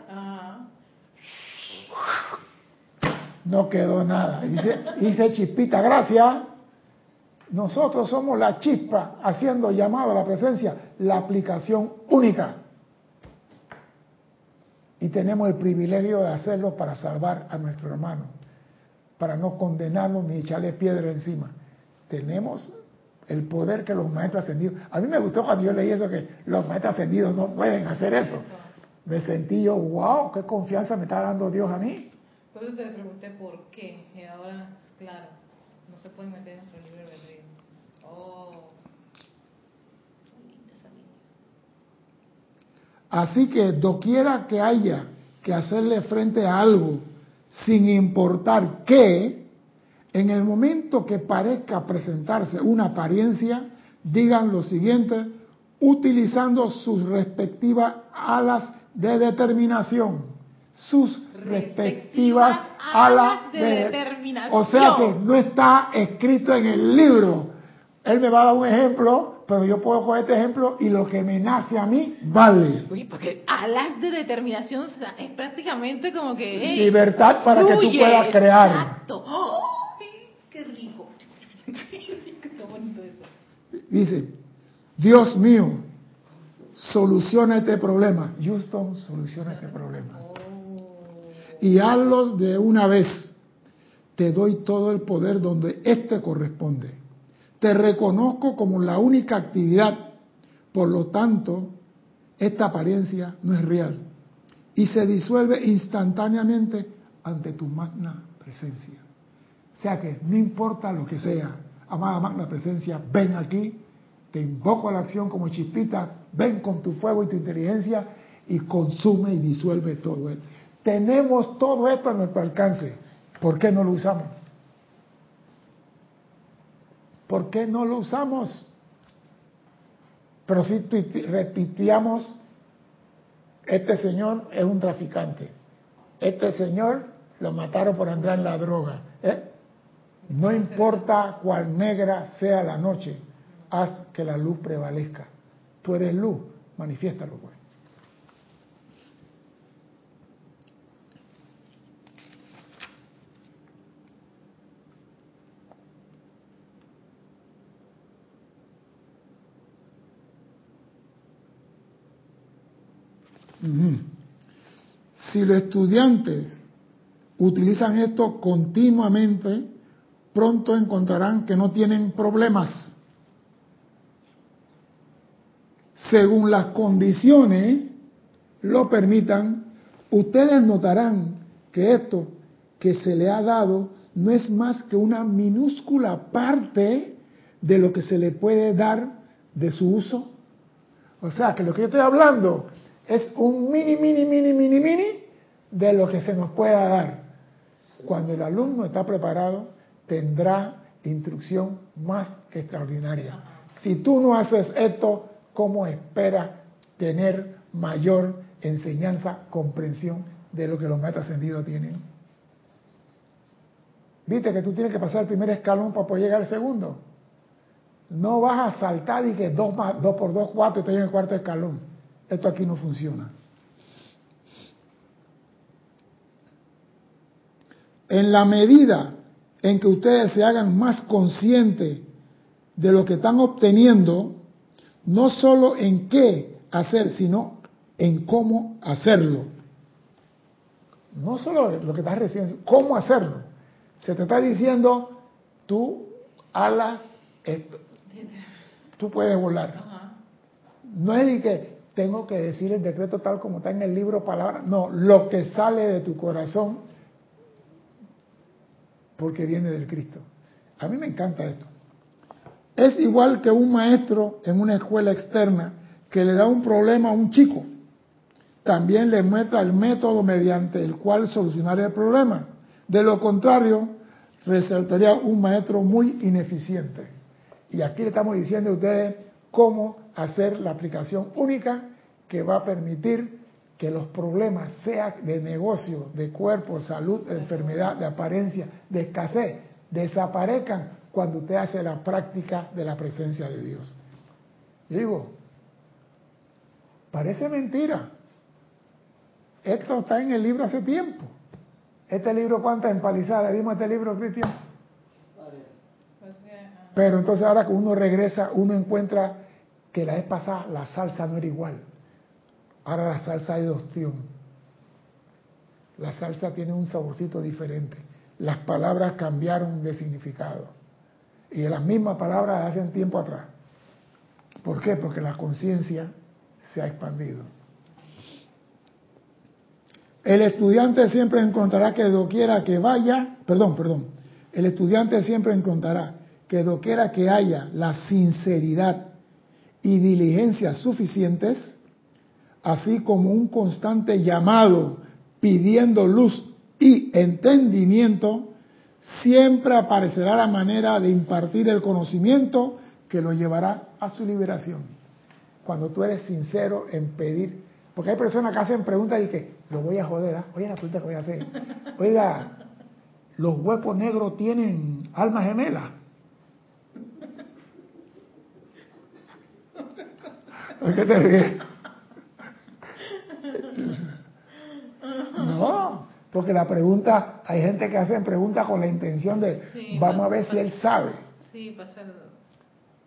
No quedó nada. Dice, dice chispita, gracias. Nosotros somos la chispa haciendo llamado a la presencia, la aplicación única. Y tenemos el privilegio de hacerlo para salvar a nuestro hermano, para no condenarlo ni echarle piedra encima. Tenemos el poder que los maestros ascendidos. A mí me gustó cuando yo leí eso que los maestros ascendidos no pueden hacer eso. Me sentí yo, wow, qué confianza me está dando Dios a mí. Por eso te pregunté por qué. Y ahora, claro, no se puede meter en nuestro libro de Oh. Así que doquiera que haya que hacerle frente a algo, sin importar qué, en el momento que parezca presentarse una apariencia, digan lo siguiente, utilizando sus respectivas alas de determinación. Sus respectivas, alas de, determinación. O sea que no está escrito en el libro. Él me va a dar un ejemplo, pero yo puedo coger este ejemplo y lo que me nace a mí vale. Uy, porque alas de determinación es prácticamente como que... Libertad para que tú puedas crear. Exacto. ¡Qué rico! ¡Qué bonito eso! Dice, Dios mío, soluciona este problema. Houston, soluciona este problema. Y hazlo de una vez. Te doy todo el poder donde éste corresponde. Te reconozco como la única actividad. Por lo tanto, esta apariencia no es real. Y se disuelve instantáneamente ante tu magna presencia. O sea que no importa lo que sea, amada magna presencia, ven aquí, te invoco a la acción como chispita, ven con tu fuego y tu inteligencia y consume y disuelve todo esto. Tenemos todo esto a nuestro alcance. ¿Por qué no lo usamos? ¿Por qué no lo usamos? Pero si repitiamos, este señor es un traficante. Este señor lo mataron por entrar en la droga. ¿eh? No importa cuál negra sea la noche, haz que la luz prevalezca. Tú eres luz, manifiéstalo pues. Si los estudiantes utilizan esto continuamente, pronto encontrarán que no tienen problemas. Según las condiciones lo permitan, ustedes notarán que esto que se le ha dado no es más que una minúscula parte de lo que se le puede dar de su uso. O sea, que lo que yo estoy hablando es un mini, mini, mini, mini, mini de lo que se nos pueda dar. Cuando el alumno está preparado, tendrá instrucción más extraordinaria. Si tú no haces esto, ¿cómo esperas tener mayor enseñanza, comprensión de lo que los maestros ascendidos tienen? Viste que tú tienes que pasar el primer escalón para poder llegar al segundo. No vas a saltar y que dos, más, dos por dos, cuatro, y estoy en el cuarto escalón esto aquí no funciona. En la medida en que ustedes se hagan más conscientes de lo que están obteniendo, no solo en qué hacer, sino en cómo hacerlo. No solo lo que estás recibiendo, cómo hacerlo. Se te está diciendo, tú alas, tú puedes volar. No es de que tengo que decir el decreto tal como está en el libro palabra. No, lo que sale de tu corazón porque viene del Cristo. A mí me encanta esto. Es igual que un maestro en una escuela externa que le da un problema a un chico, también le muestra el método mediante el cual solucionar el problema. De lo contrario, resultaría un maestro muy ineficiente. Y aquí le estamos diciendo a ustedes cómo hacer la aplicación única que va a permitir que los problemas, sea de negocio, de cuerpo, salud, de enfermedad, de apariencia, de escasez, desaparezcan cuando usted hace la práctica de la presencia de Dios. Digo, parece mentira. Esto está en el libro hace tiempo. Este libro, ¿cuántas empalizadas? ¿Vimos este libro, Cristian? Pero entonces ahora que uno regresa, uno encuentra que la vez pasada la salsa no era igual. Ahora la salsa es de opción. La salsa tiene un saborcito diferente. Las palabras cambiaron de significado. Y las mismas palabras de hace tiempo atrás. ¿Por qué? Porque la conciencia se ha expandido. El estudiante siempre encontrará que doquiera que vaya, perdón, perdón, el estudiante siempre encontrará que doquiera que haya la sinceridad y diligencia suficientes, así como un constante llamado pidiendo luz y entendimiento, siempre aparecerá la manera de impartir el conocimiento que lo llevará a su liberación. Cuando tú eres sincero en pedir, porque hay personas que hacen preguntas y que lo voy a joder, oye la pregunta que voy a hacer, oiga, los huecos negros tienen alma gemela. ¿Por qué te ríes? No, porque la pregunta, hay gente que hacen preguntas con la intención de, vamos a ver si él sabe. Sí, pasa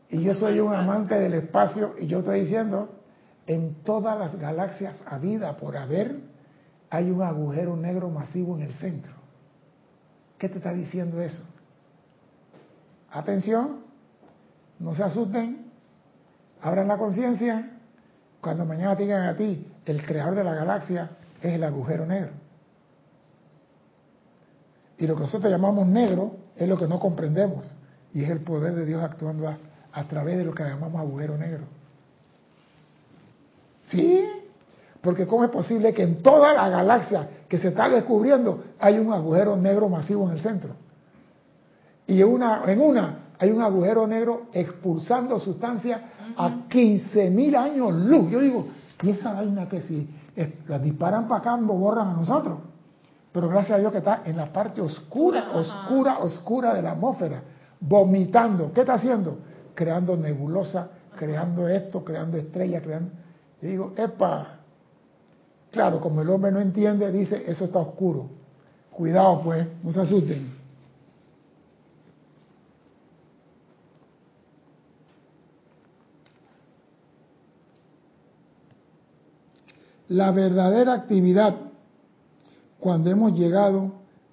Y yo soy un amante del espacio y yo estoy diciendo, en todas las galaxias a vida por haber, hay un agujero negro masivo en el centro. ¿Qué te está diciendo eso? Atención, no se asusten, abran la conciencia. Cuando mañana digan a ti, el creador de la galaxia es el agujero negro. Y lo que nosotros llamamos negro es lo que no comprendemos. Y es el poder de Dios actuando a, través de lo que llamamos agujero negro. ¿Sí? Porque ¿cómo es posible que en toda la galaxia que se está descubriendo hay un agujero negro masivo en el centro? Y una, en una hay un agujero negro expulsando sustancia a 15.000 años luz. Yo digo, ¿y esa vaina que si la disparan para acá, lo borran a nosotros? Pero gracias a Dios que está en la parte oscura, oscura, oscura de la atmósfera, vomitando. ¿Qué está haciendo? Creando nebulosa, creando esto, creando estrellas, creando... Yo digo, epa, claro, como el hombre no entiende, dice, eso está oscuro. Cuidado pues, no se asusten. La verdadera actividad cuando hemos llegado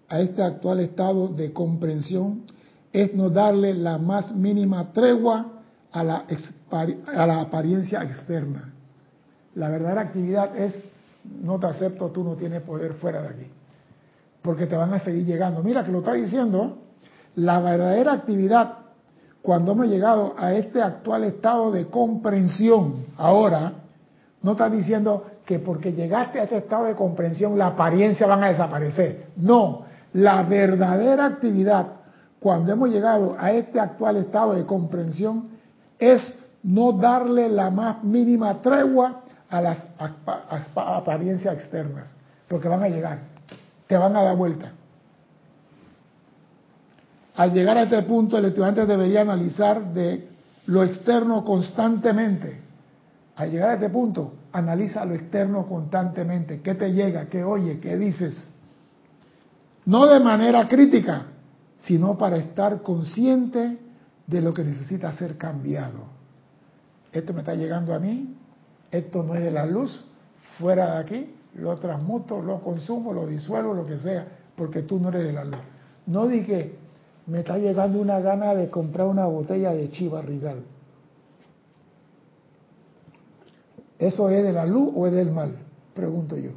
a este actual estado de comprensión es no darle la más mínima tregua a la, apariencia externa. La verdadera actividad es, no te acepto, tú no tienes poder fuera de aquí, porque te van a seguir llegando. Mira que lo está diciendo, la verdadera actividad, cuando hemos llegado a este actual estado de comprensión, ahora, no está diciendo que porque llegaste a este estado de comprensión la apariencia van a desaparecer. No, la verdadera actividad cuando hemos llegado a este actual estado de comprensión es no darle la más mínima tregua a las apariencias externas, porque van a llegar, te van a dar vuelta. Al llegar a este punto, el estudiante debería analizar de lo externo constantemente. Al llegar a este punto, analiza lo externo constantemente, qué te llega, qué oye, qué dices. No de manera crítica, sino para estar consciente de lo que necesita ser cambiado. Esto me está llegando a mí, esto no es de la luz, fuera de aquí, lo transmuto, lo consumo, lo disuelvo, lo que sea, porque tú no eres de la luz. No dije, me está llegando una gana de comprar una botella de Chiva Rigal ¿Eso es de la luz o es del mal? Pregunto yo.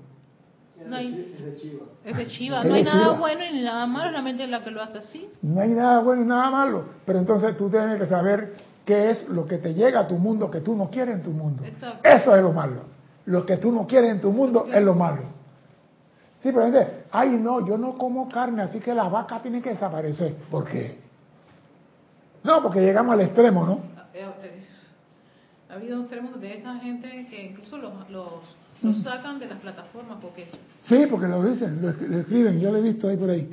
No hay, es de Chiva. Es de Chiva. No hay nada bueno ni nada malo, solamente la que lo hace así. No hay nada bueno y nada malo. Pero entonces tú tienes que saber qué es lo que te llega a tu mundo que tú no quieres en tu mundo. Exacto. Eso es lo malo. Lo que tú no quieres en tu mundo es lo malo. Sí, pero gente, ay no, yo no como carne, así que las vacas tienen que desaparecer. ¿Por qué? No, porque llegamos al extremo, ¿no? Ha habido extremos de esa gente que incluso los, los, los sacan de las plataformas porque Sí, porque lo dicen, lo, lo escriben, yo lo he visto ahí por ahí.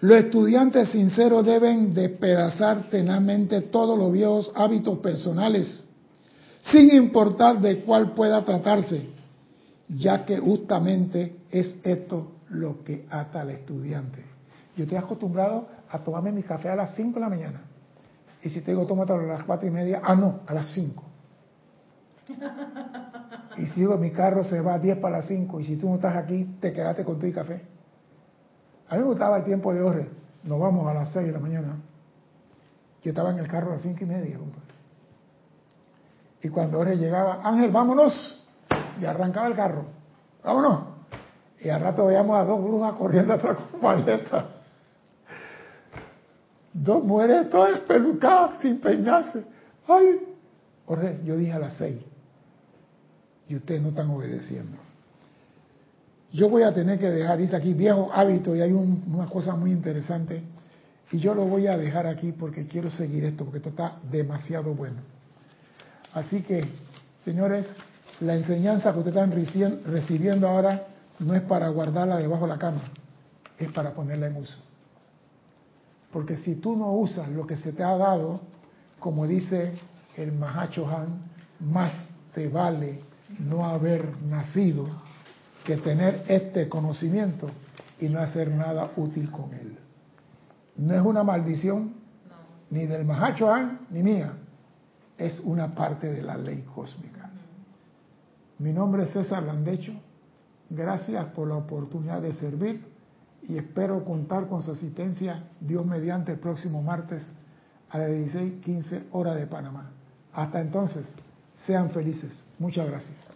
Los estudiantes sinceros deben despedazar tenazmente todos los viejos hábitos personales, sin importar de cuál pueda tratarse, ya que justamente es esto lo que ata al estudiante. Yo estoy acostumbrado a tomarme mi café a las 5 de la mañana. Y si te digo, tómatelo a las cuatro y media, ah, no, a las 5. Y si digo, mi carro se va a 10 para las 5 y si tú no estás aquí, te quedaste con tu café. A mí me gustaba el tiempo de Orre. Nos vamos a las 6 de la mañana. Yo estaba en el carro a las 5 y media, compadre. Y cuando Orre llegaba, Ángel, vámonos. Y arrancaba el carro. Vámonos. Y al rato veíamos a dos brujas corriendo atrás con maletas. Dos mujeres todas espelucadas, sin peinarse. Ay, Orre, yo dije a las 6 y ustedes no están obedeciendo. Yo voy a tener que dejar, dice aquí, viejo hábito, y hay un- una cosa muy interesante, y yo lo voy a dejar aquí porque quiero seguir esto, porque esto está demasiado bueno. Así que, señores, la enseñanza que ustedes están reci- recibiendo ahora no es para guardarla debajo de la cama, es para ponerla en uso. Porque si tú no usas lo que se te ha dado, como dice el Mahacho Han, más te vale no haber nacido que tener este conocimiento y no hacer nada útil con él. No es una maldición ni del Mahacho Han ni mía, es una parte de la ley cósmica. Mi nombre es César Landecho, gracias por la oportunidad de servir y espero contar con su asistencia Dios mediante el próximo martes a las 16:15 hora de Panamá. Hasta entonces, sean felices. Muchas gracias.